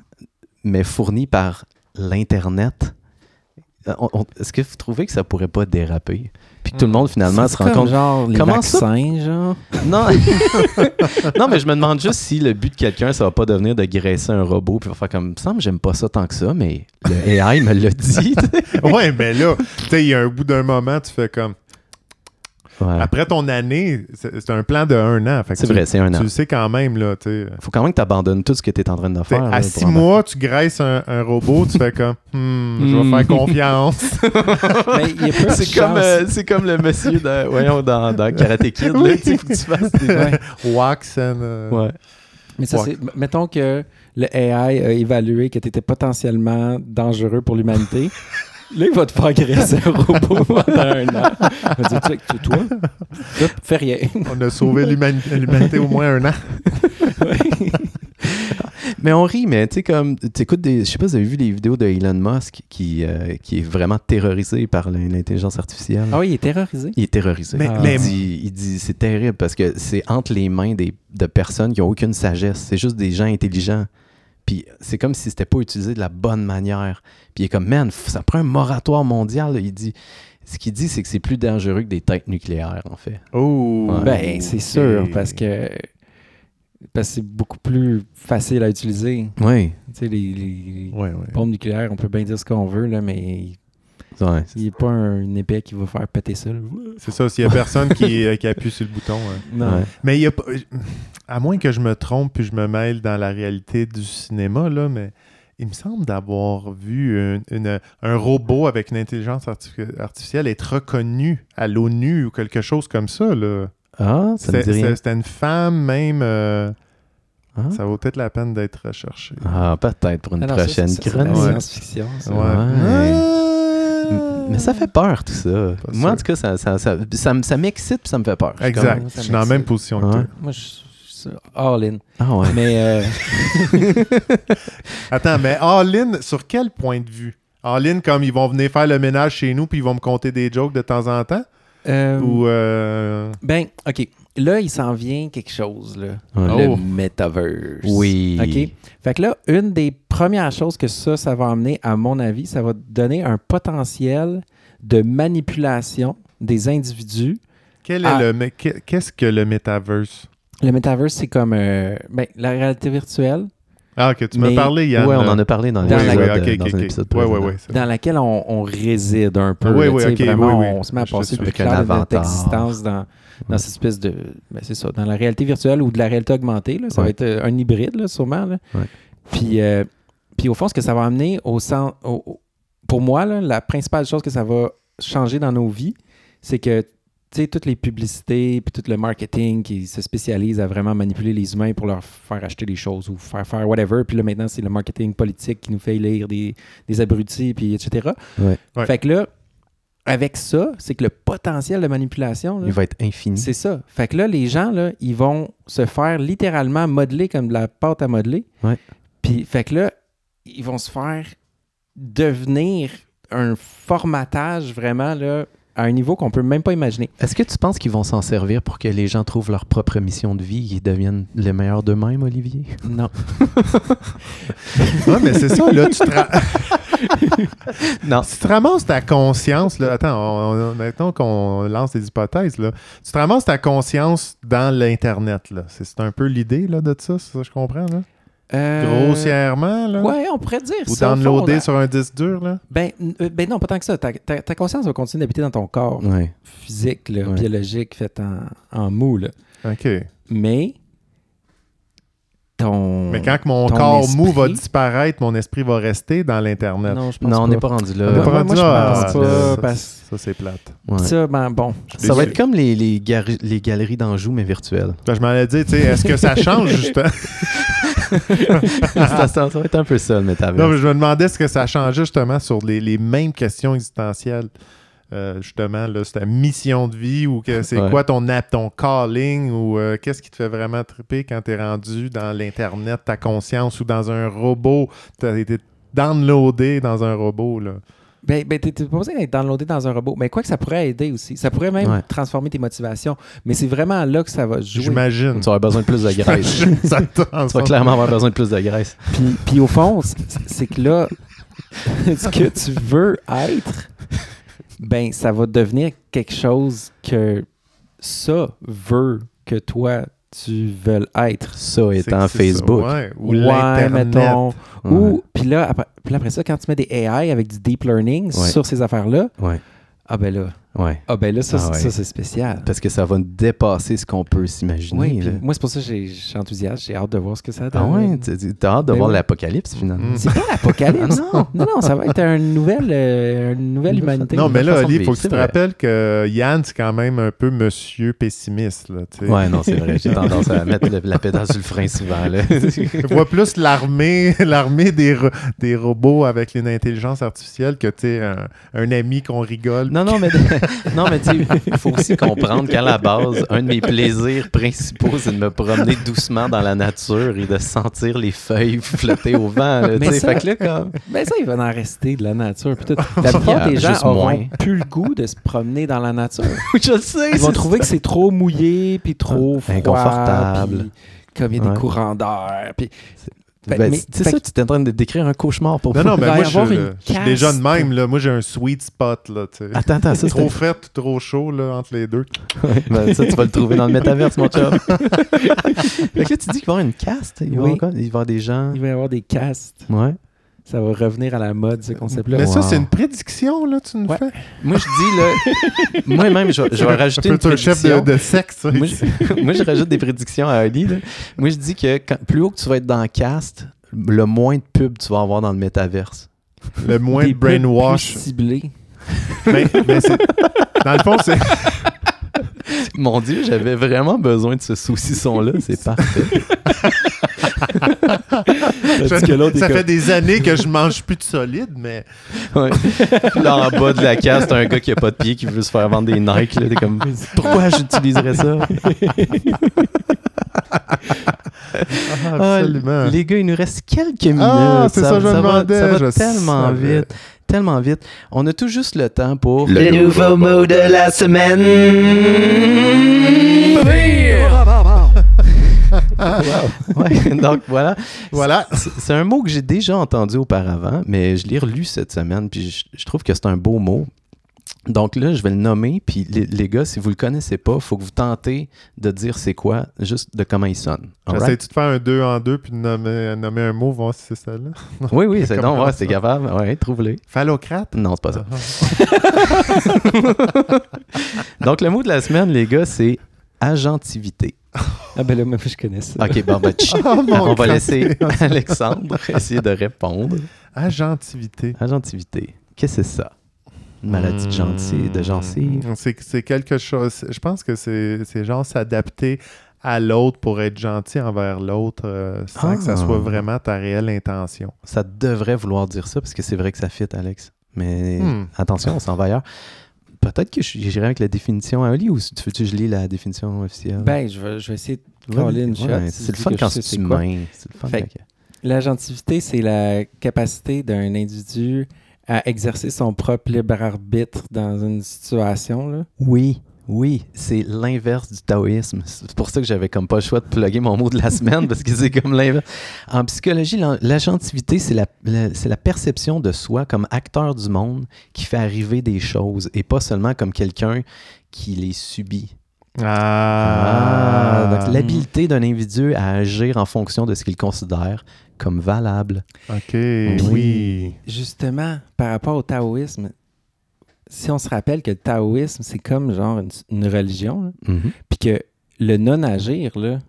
mais fourni par l'Internet. Euh, Est-ce que vous trouvez que ça pourrait pas déraper? Puis que tout le monde, finalement, se rend comme compte. genre les Comment ça? genre. Non. non, mais je me demande juste si le but de quelqu'un, ça va pas devenir de graisser un robot puis va faire comme ça. me j'aime pas ça tant que ça, mais le AI me l'a dit. ouais, mais là, tu sais, il y a un bout d'un moment, tu fais comme. Ouais. Après ton année, c'est un plan de un an. C'est vrai, c'est un an. Tu le sais quand même, là. Faut quand même que tu abandonnes tout ce que tu es en train de faire. là, à six mois, tu graisses un, un robot, tu fais comme, hmm, je vais Hmm. faire confiance. C'est comme, euh, c'est comme le monsieur de, voyons, dans, dans Karate Kid. là, Oui. faut que tu fasses des... Ouais. Wax and. euh, Ouais. Mais ça, c'est. Mettons que le AI a évalué que tu étais potentiellement dangereux pour l'humanité. Là, il va te faire graisser un robot pendant un an. Il va dire, tu sais, toi, toi, fais rien. On a sauvé l'humani- l'humanité au moins un an. Mais on rit, mais tu sais, comme, t'écoutes des. Je sais pas si vous avez vu les vidéos de Elon Musk qui, euh, qui est vraiment terrorisé par l'intelligence artificielle. Ah oui, il est terrorisé. Il est terrorisé. Mais- il, mais- dit, il dit c'est terrible parce que c'est entre les mains des, de personnes qui ont aucune sagesse. C'est juste des gens intelligents. Puis c'est comme si c'était pas utilisé de la bonne manière. Puis il est comme, man, ça prend un moratoire mondial. là. Il dit, ce qu'il dit, c'est que c'est plus dangereux que des têtes nucléaires, en fait. Oh. Ouais. Ben, c'est sûr, parce que. Parce que c'est beaucoup plus facile à utiliser. Oui. Tu sais, les, les Ouais, ouais. bombes nucléaires, on peut bien dire ce qu'on veut, là, mais Ouais. il n'est pas un, une épée qui va faire péter ça. là. C'est ça, s'il y a personne qui, euh, qui appuie sur le bouton. hein. Non. Ouais. Mais il y a pas. À moins que je me trompe puis je me mêle dans la réalité du cinéma, là, mais il me semble d'avoir vu une- une- un robot avec une intelligence artifi- artificielle être reconnu à l'ONU ou quelque chose comme ça. Là. Ah, ça me C'était dit rien. c'était- c'était une femme même. euh, Ah. Ça vaut peut-être la peine d'être recherché. Ah, peut-être pour une Ah prochaine c'est chronique. Ouais. science-fiction. Ouais. Ouais. M- Mais ça fait peur, tout ça. Pas Moi, sûr. en tout cas, ça, ça, ça, ça, me- ça m'excite puis ça me fait peur. Je suis Exact. comme- Je suis dans la même position que Ouais. toi. Moi, je suis all in. comme- Ah ouais. Mais euh, Attends, mais all-in, sur quel point de vue? All-in, comme ils vont venir faire le ménage chez nous puis ils vont me compter des jokes de temps en temps? euh, Ou. euh, ben, OK. Là, il s'en vient quelque chose, là. Ouais. Le Oh. metaverse. Oui. OK. Fait que là, une des premières choses que ça, ça va amener, à mon avis, ça va donner un potentiel de manipulation des individus. Quel est le. Qu'est-ce que le metaverse? Le metaverse, c'est comme euh, ben, la réalité virtuelle Ah, ok, tu m'as parlé, Yann. Ouais, on en a parlé dans, Dans l'épisode, la- Oui, oui, euh, ok, dans ok, un ok. épisode Ouais, ouais, précédent. ouais. c'est- dans laquelle on, on réside un peu. Oui, là, oui, vraiment, oui, oui. on se met à passer un clair de notre existence dans, dans cette espèce de... Ben, c'est ça, dans la réalité virtuelle ou de la réalité augmentée. là. ça va être euh, un hybride, là, sûrement. là. Ouais. Puis, euh, puis au fond, ce que ça va amener au sens... au- pour moi, là, la principale chose que ça va changer dans nos vies, c'est que tu sais, toutes les publicités puis tout le marketing qui se spécialise à vraiment manipuler les humains pour leur faire acheter des choses ou faire faire whatever. Puis là, maintenant, c'est le marketing politique qui nous fait lire des, des abrutis, puis etc. Ouais. Ouais. Fait que là, avec ça, c'est que le potentiel de manipulation, là, Il va être infini. c'est ça. Fait que là, les gens, là, ils vont se faire littéralement modeler comme de la pâte à modeler. Ouais. Puis, fait que là, ils vont se faire devenir un formatage vraiment, là, à un niveau qu'on peut même pas imaginer. Est-ce que tu penses qu'ils vont s'en servir pour que les gens trouvent leur propre mission de vie et deviennent les meilleurs d'eux-mêmes, Olivier? Non. Ouais, mais c'est ça, là, tu te, ra- Non. tu te ramasses ta conscience, là. Attends, on- on- maintenant qu'on lance des hypothèses, là. Tu te ramasses ta conscience dans l'Internet, là. C'est c'est un peu l'idée, là, de ça, c'est ça que je comprends, là? Euh, Grossièrement, là? Ouais, on pourrait dire Ou ça. fond, downloader sur un disque dur, là? Ben, euh, ben non, pas tant que ça. Ta, ta- ta conscience va continuer d'habiter dans ton corps Ouais. physique, là, Ouais. biologique, fait en, en mou. Là. OK. Mais ton. Mais quand que mon ton corps mou va disparaître, mon esprit va rester dans l'Internet. Non, je pense Non, on n'est pas rendu là. Moi, Pas moi, rendu je là, pense ah, pas, ça, parce- ça, c'est plate. Ouais. Ça, ben bon. Ça va être comme les, les galeries d'Anjou, mais virtuelles. Ben, je m'en ai dit, tu sais, est-ce que ça change, justement? ça, ça va être un peu ça, le métaverse. Non, mais je me demandais ce que ça changeait, justement, sur les, les mêmes questions existentielles. Euh, justement, là, c'est ta mission de vie ou que c'est Ouais. quoi ton, app, ton calling ou euh, qu'est-ce qui te fait vraiment triper quand tu es rendu dans l'Internet, ta conscience ou dans un robot? Tu as été downloadé dans un robot. Là. Ben, ben t'es pas besoin d'être downloadé dans un robot. Mais quoi que ça pourrait aider aussi. Ça pourrait même Ouais. transformer tes motivations. Mais c'est vraiment là que ça va jouer. J'imagine. Tu vas avoir besoin de plus de graisse. ça te tu vas clairement avoir besoin de plus de graisse. Puis, puis au fond, c'est que là, ce que tu veux être, ben, ça va devenir quelque chose que ça veut que toi, tu veuilles être. Ça étant Facebook. ça, ouais. Ou Ouais, l'Internet. mettons. Ouais. Ou, puis là, après, là, après ça, quand tu mets des AI avec du deep learning sur ces affaires-là, ah ben là, Ouais. ah ben là, ça, Ah ouais. ça, c'est spécial. Parce que ça va dépasser ce qu'on peut s'imaginer. Oui, moi, c'est pour ça que j'ai- je suis enthousiaste. J'ai hâte de voir ce que ça donne. ah ouais, t'as hâte de Ben voir oui. l'apocalypse finalement. Mm. C'est pas l'apocalypse. Ah non, non, non, ça va être une nouvelle, euh, une nouvelle humanité. Non, mais là, Ali, il faut que tu te rappelles que Yann, c'est quand même un peu monsieur pessimiste. Là, tu sais. Ouais, non, c'est vrai. J'ai tendance à mettre le- la pédale sur le frein souvent. Là. Je vois plus l'armée l'armée des, ro- des robots avec une intelligence artificielle que tu sais, un, un ami qu'on rigole. non, non, mais, non, mais tu sais, il faut aussi comprendre qu'à la base, un de mes plaisirs principaux, c'est de me promener doucement dans la nature et de sentir les feuilles flotter au vent. Là, Mais ça- fait que là, comme. Ben ça, il va en rester de la nature. puis tout. La plupart des gens plus le goût de se promener dans la nature. Je sais. Ils vont trouver que c'est trop mouillé, puis trop froid, Inconfortable. puis comme il y a des Ouais. courants d'air. Puis Ben, mais- c'est fait ça, que- tu es en train de décrire un cauchemar pour Non, non, Il mais va moi, y je, avoir je- une je suis déjà de caste. même. Là. Moi, j'ai un sweet spot. Là. Attends, attends, ça, trop frais, trop chaud là, entre les deux. Ouais, ben, ça, tu vas le trouver dans le métaverse, mon chum. fait que là, tu dis qu'il va y avoir une caste. Il va y avoir Oui. Il va y avoir des gens. il va y avoir des castes. Ouais. Ça va revenir à la mode, ce concept-là. Mais ça, Wow. c'est une prédiction, là, tu nous Ouais. fais? Moi, je dis, là. Moi-même, je, vais- je vais rajouter une un chef de, sexe. ça, moi, je, moi, je rajoute des prédictions à Ali. là. Moi, je dis que quand- plus haut que tu vas être dans le cast, le moins de pubs tu vas avoir dans le métaverse. Le moins Des de brainwash. plus ciblés. Mais, mais c'est- dans le fond, c'est. Mon Dieu, j'avais vraiment besoin de ce saucisson-là. C'est parfait. Que ça comme- fait des années que je mange plus de solide, mais. Ouais. Là, en bas de la case, t'as un gars qui a pas de pied qui veut se faire vendre des Nike. là. T'es comme, pourquoi j'utiliserais ça? Ah, absolument. les gars, il nous reste quelques minutes. Ah, c'est ça, je me va, demandais, ça va je tellement savais. vite. Tellement vite. On a tout juste le temps pour... Le nouveau mot de la semaine. Ouais, donc voilà. Voilà. C'est un mot que j'ai déjà entendu auparavant, mais je l'ai relu cette semaine, puis je, je trouve que c'est un beau mot. Donc là, je vais le nommer, puis les, les gars, si vous le connaissez pas, il faut que vous tentez de dire c'est quoi, juste de comment il sonne. J'essaie-tu de faire un 2 en 2 puis de nommer, nommer un mot, voir si c'est ça là Oui, oui, c'est donc, ouais, c'est capable. Ouais, trouve-les. Phallocrate? Non, c'est pas ça. Ah. Donc le mot de la semaine, les gars, c'est agentivité. Ah ben là, moi, je connais ça. OK, bon, ben. Oh, mon on va laisser Alexandre essayer de répondre. Agentivité. Agentivité, qu'est-ce que c'est ça? Une maladie de gentil, de gencive? Hmm, C'est quelque chose. Je pense que c'est c'est genre s'adapter à l'autre pour être gentil envers l'autre euh, sans que ça Ah. soit vraiment ta réelle intention. Ça devrait vouloir dire ça, parce que c'est vrai que ça fit, Alex. Mais Hmm. attention, on s'en va ailleurs. Peut-être que je- j'irai avec la définition à Oli ou tu veux-tu que je lis la définition officielle? Ben, je vais, je vais essayer de coller une ouais, c'est le fun quand c'est humain. C'est le fun Fait quand- L'agentivité, c'est la capacité d'un individu à exercer son propre libre arbitre dans une situation. Là. Oui, oui, c'est l'inverse du taoïsme. C'est pour ça que j'avais comme pas le choix de plugger mon mot de la semaine parce que c'est comme l'inverse. En psychologie, l'agentivité, c'est la, la- c'est la perception de soi comme acteur du monde qui fait arriver des choses et pas seulement comme quelqu'un qui les subit. Ah, donc, l'habileté d'un individu à agir en fonction de ce qu'il considère comme valable. OK, oui. Justement, par rapport au taoïsme, si on se rappelle que le taoïsme, c'est comme genre une, une religion, Mhm. puis que le non-agir, là,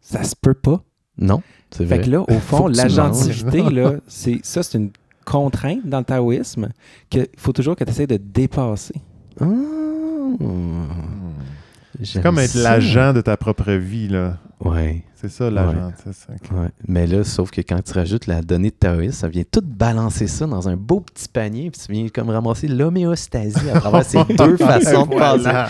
ça se peut pas. Non, c'est Fait vrai. que là, au fond, que tu l'agentivité, là, c'est, ça, c'est une contrainte dans le taoïsme qu'il faut toujours que tu essaies de dépasser. Ah. C'est comme être l'agent de ta propre vie, là. Ouais, C'est ça, l'agent. c'est ça. ouais. Mais là, sauf que quand tu rajoutes la donnée de taoïsme, ça vient tout balancer ça dans un beau petit panier, puis tu viens comme ramasser l'homéostasie à travers ces deux façons de passer. Voilà.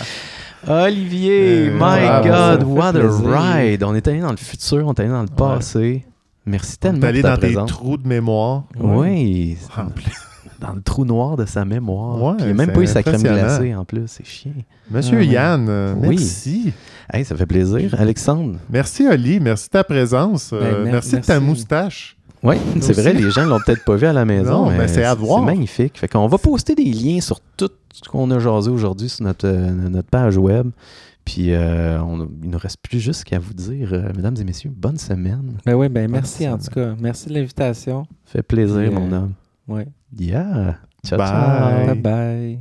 Olivier, Euh, my God, what a plaisir. ride! On est allé dans le futur, on est allé dans le passé. Merci On est tellement allé dans tes présence. trous de mémoire. Oui, dans le trou noir de sa mémoire. Ouais, Puis il n'a même pas eu sa crème glacée en plus, c'est chiant. Monsieur Ah. Yann, euh, Oui. merci. Hey, ça fait plaisir. Alexandre? Merci, Oli. Merci de ta présence. Euh, Ben, mer- merci de ta moustache. Oui, c'est aussi. vrai, les gens ne l'ont peut-être pas vu à la maison. Non, mais c'est à voir. magnifique. Fait qu'on va poster des liens sur tout ce qu'on a jasé aujourd'hui sur notre, euh, notre page web. Puis euh, on- il ne nous reste plus juste qu'à vous dire, euh, mesdames et messieurs, bonne semaine. Ben oui, ben merci en tout cas. Merci de l'invitation. Fait plaisir, mon euh, homme. Ouais. Yeah. Ciao, Bye. ciao. Bye bye.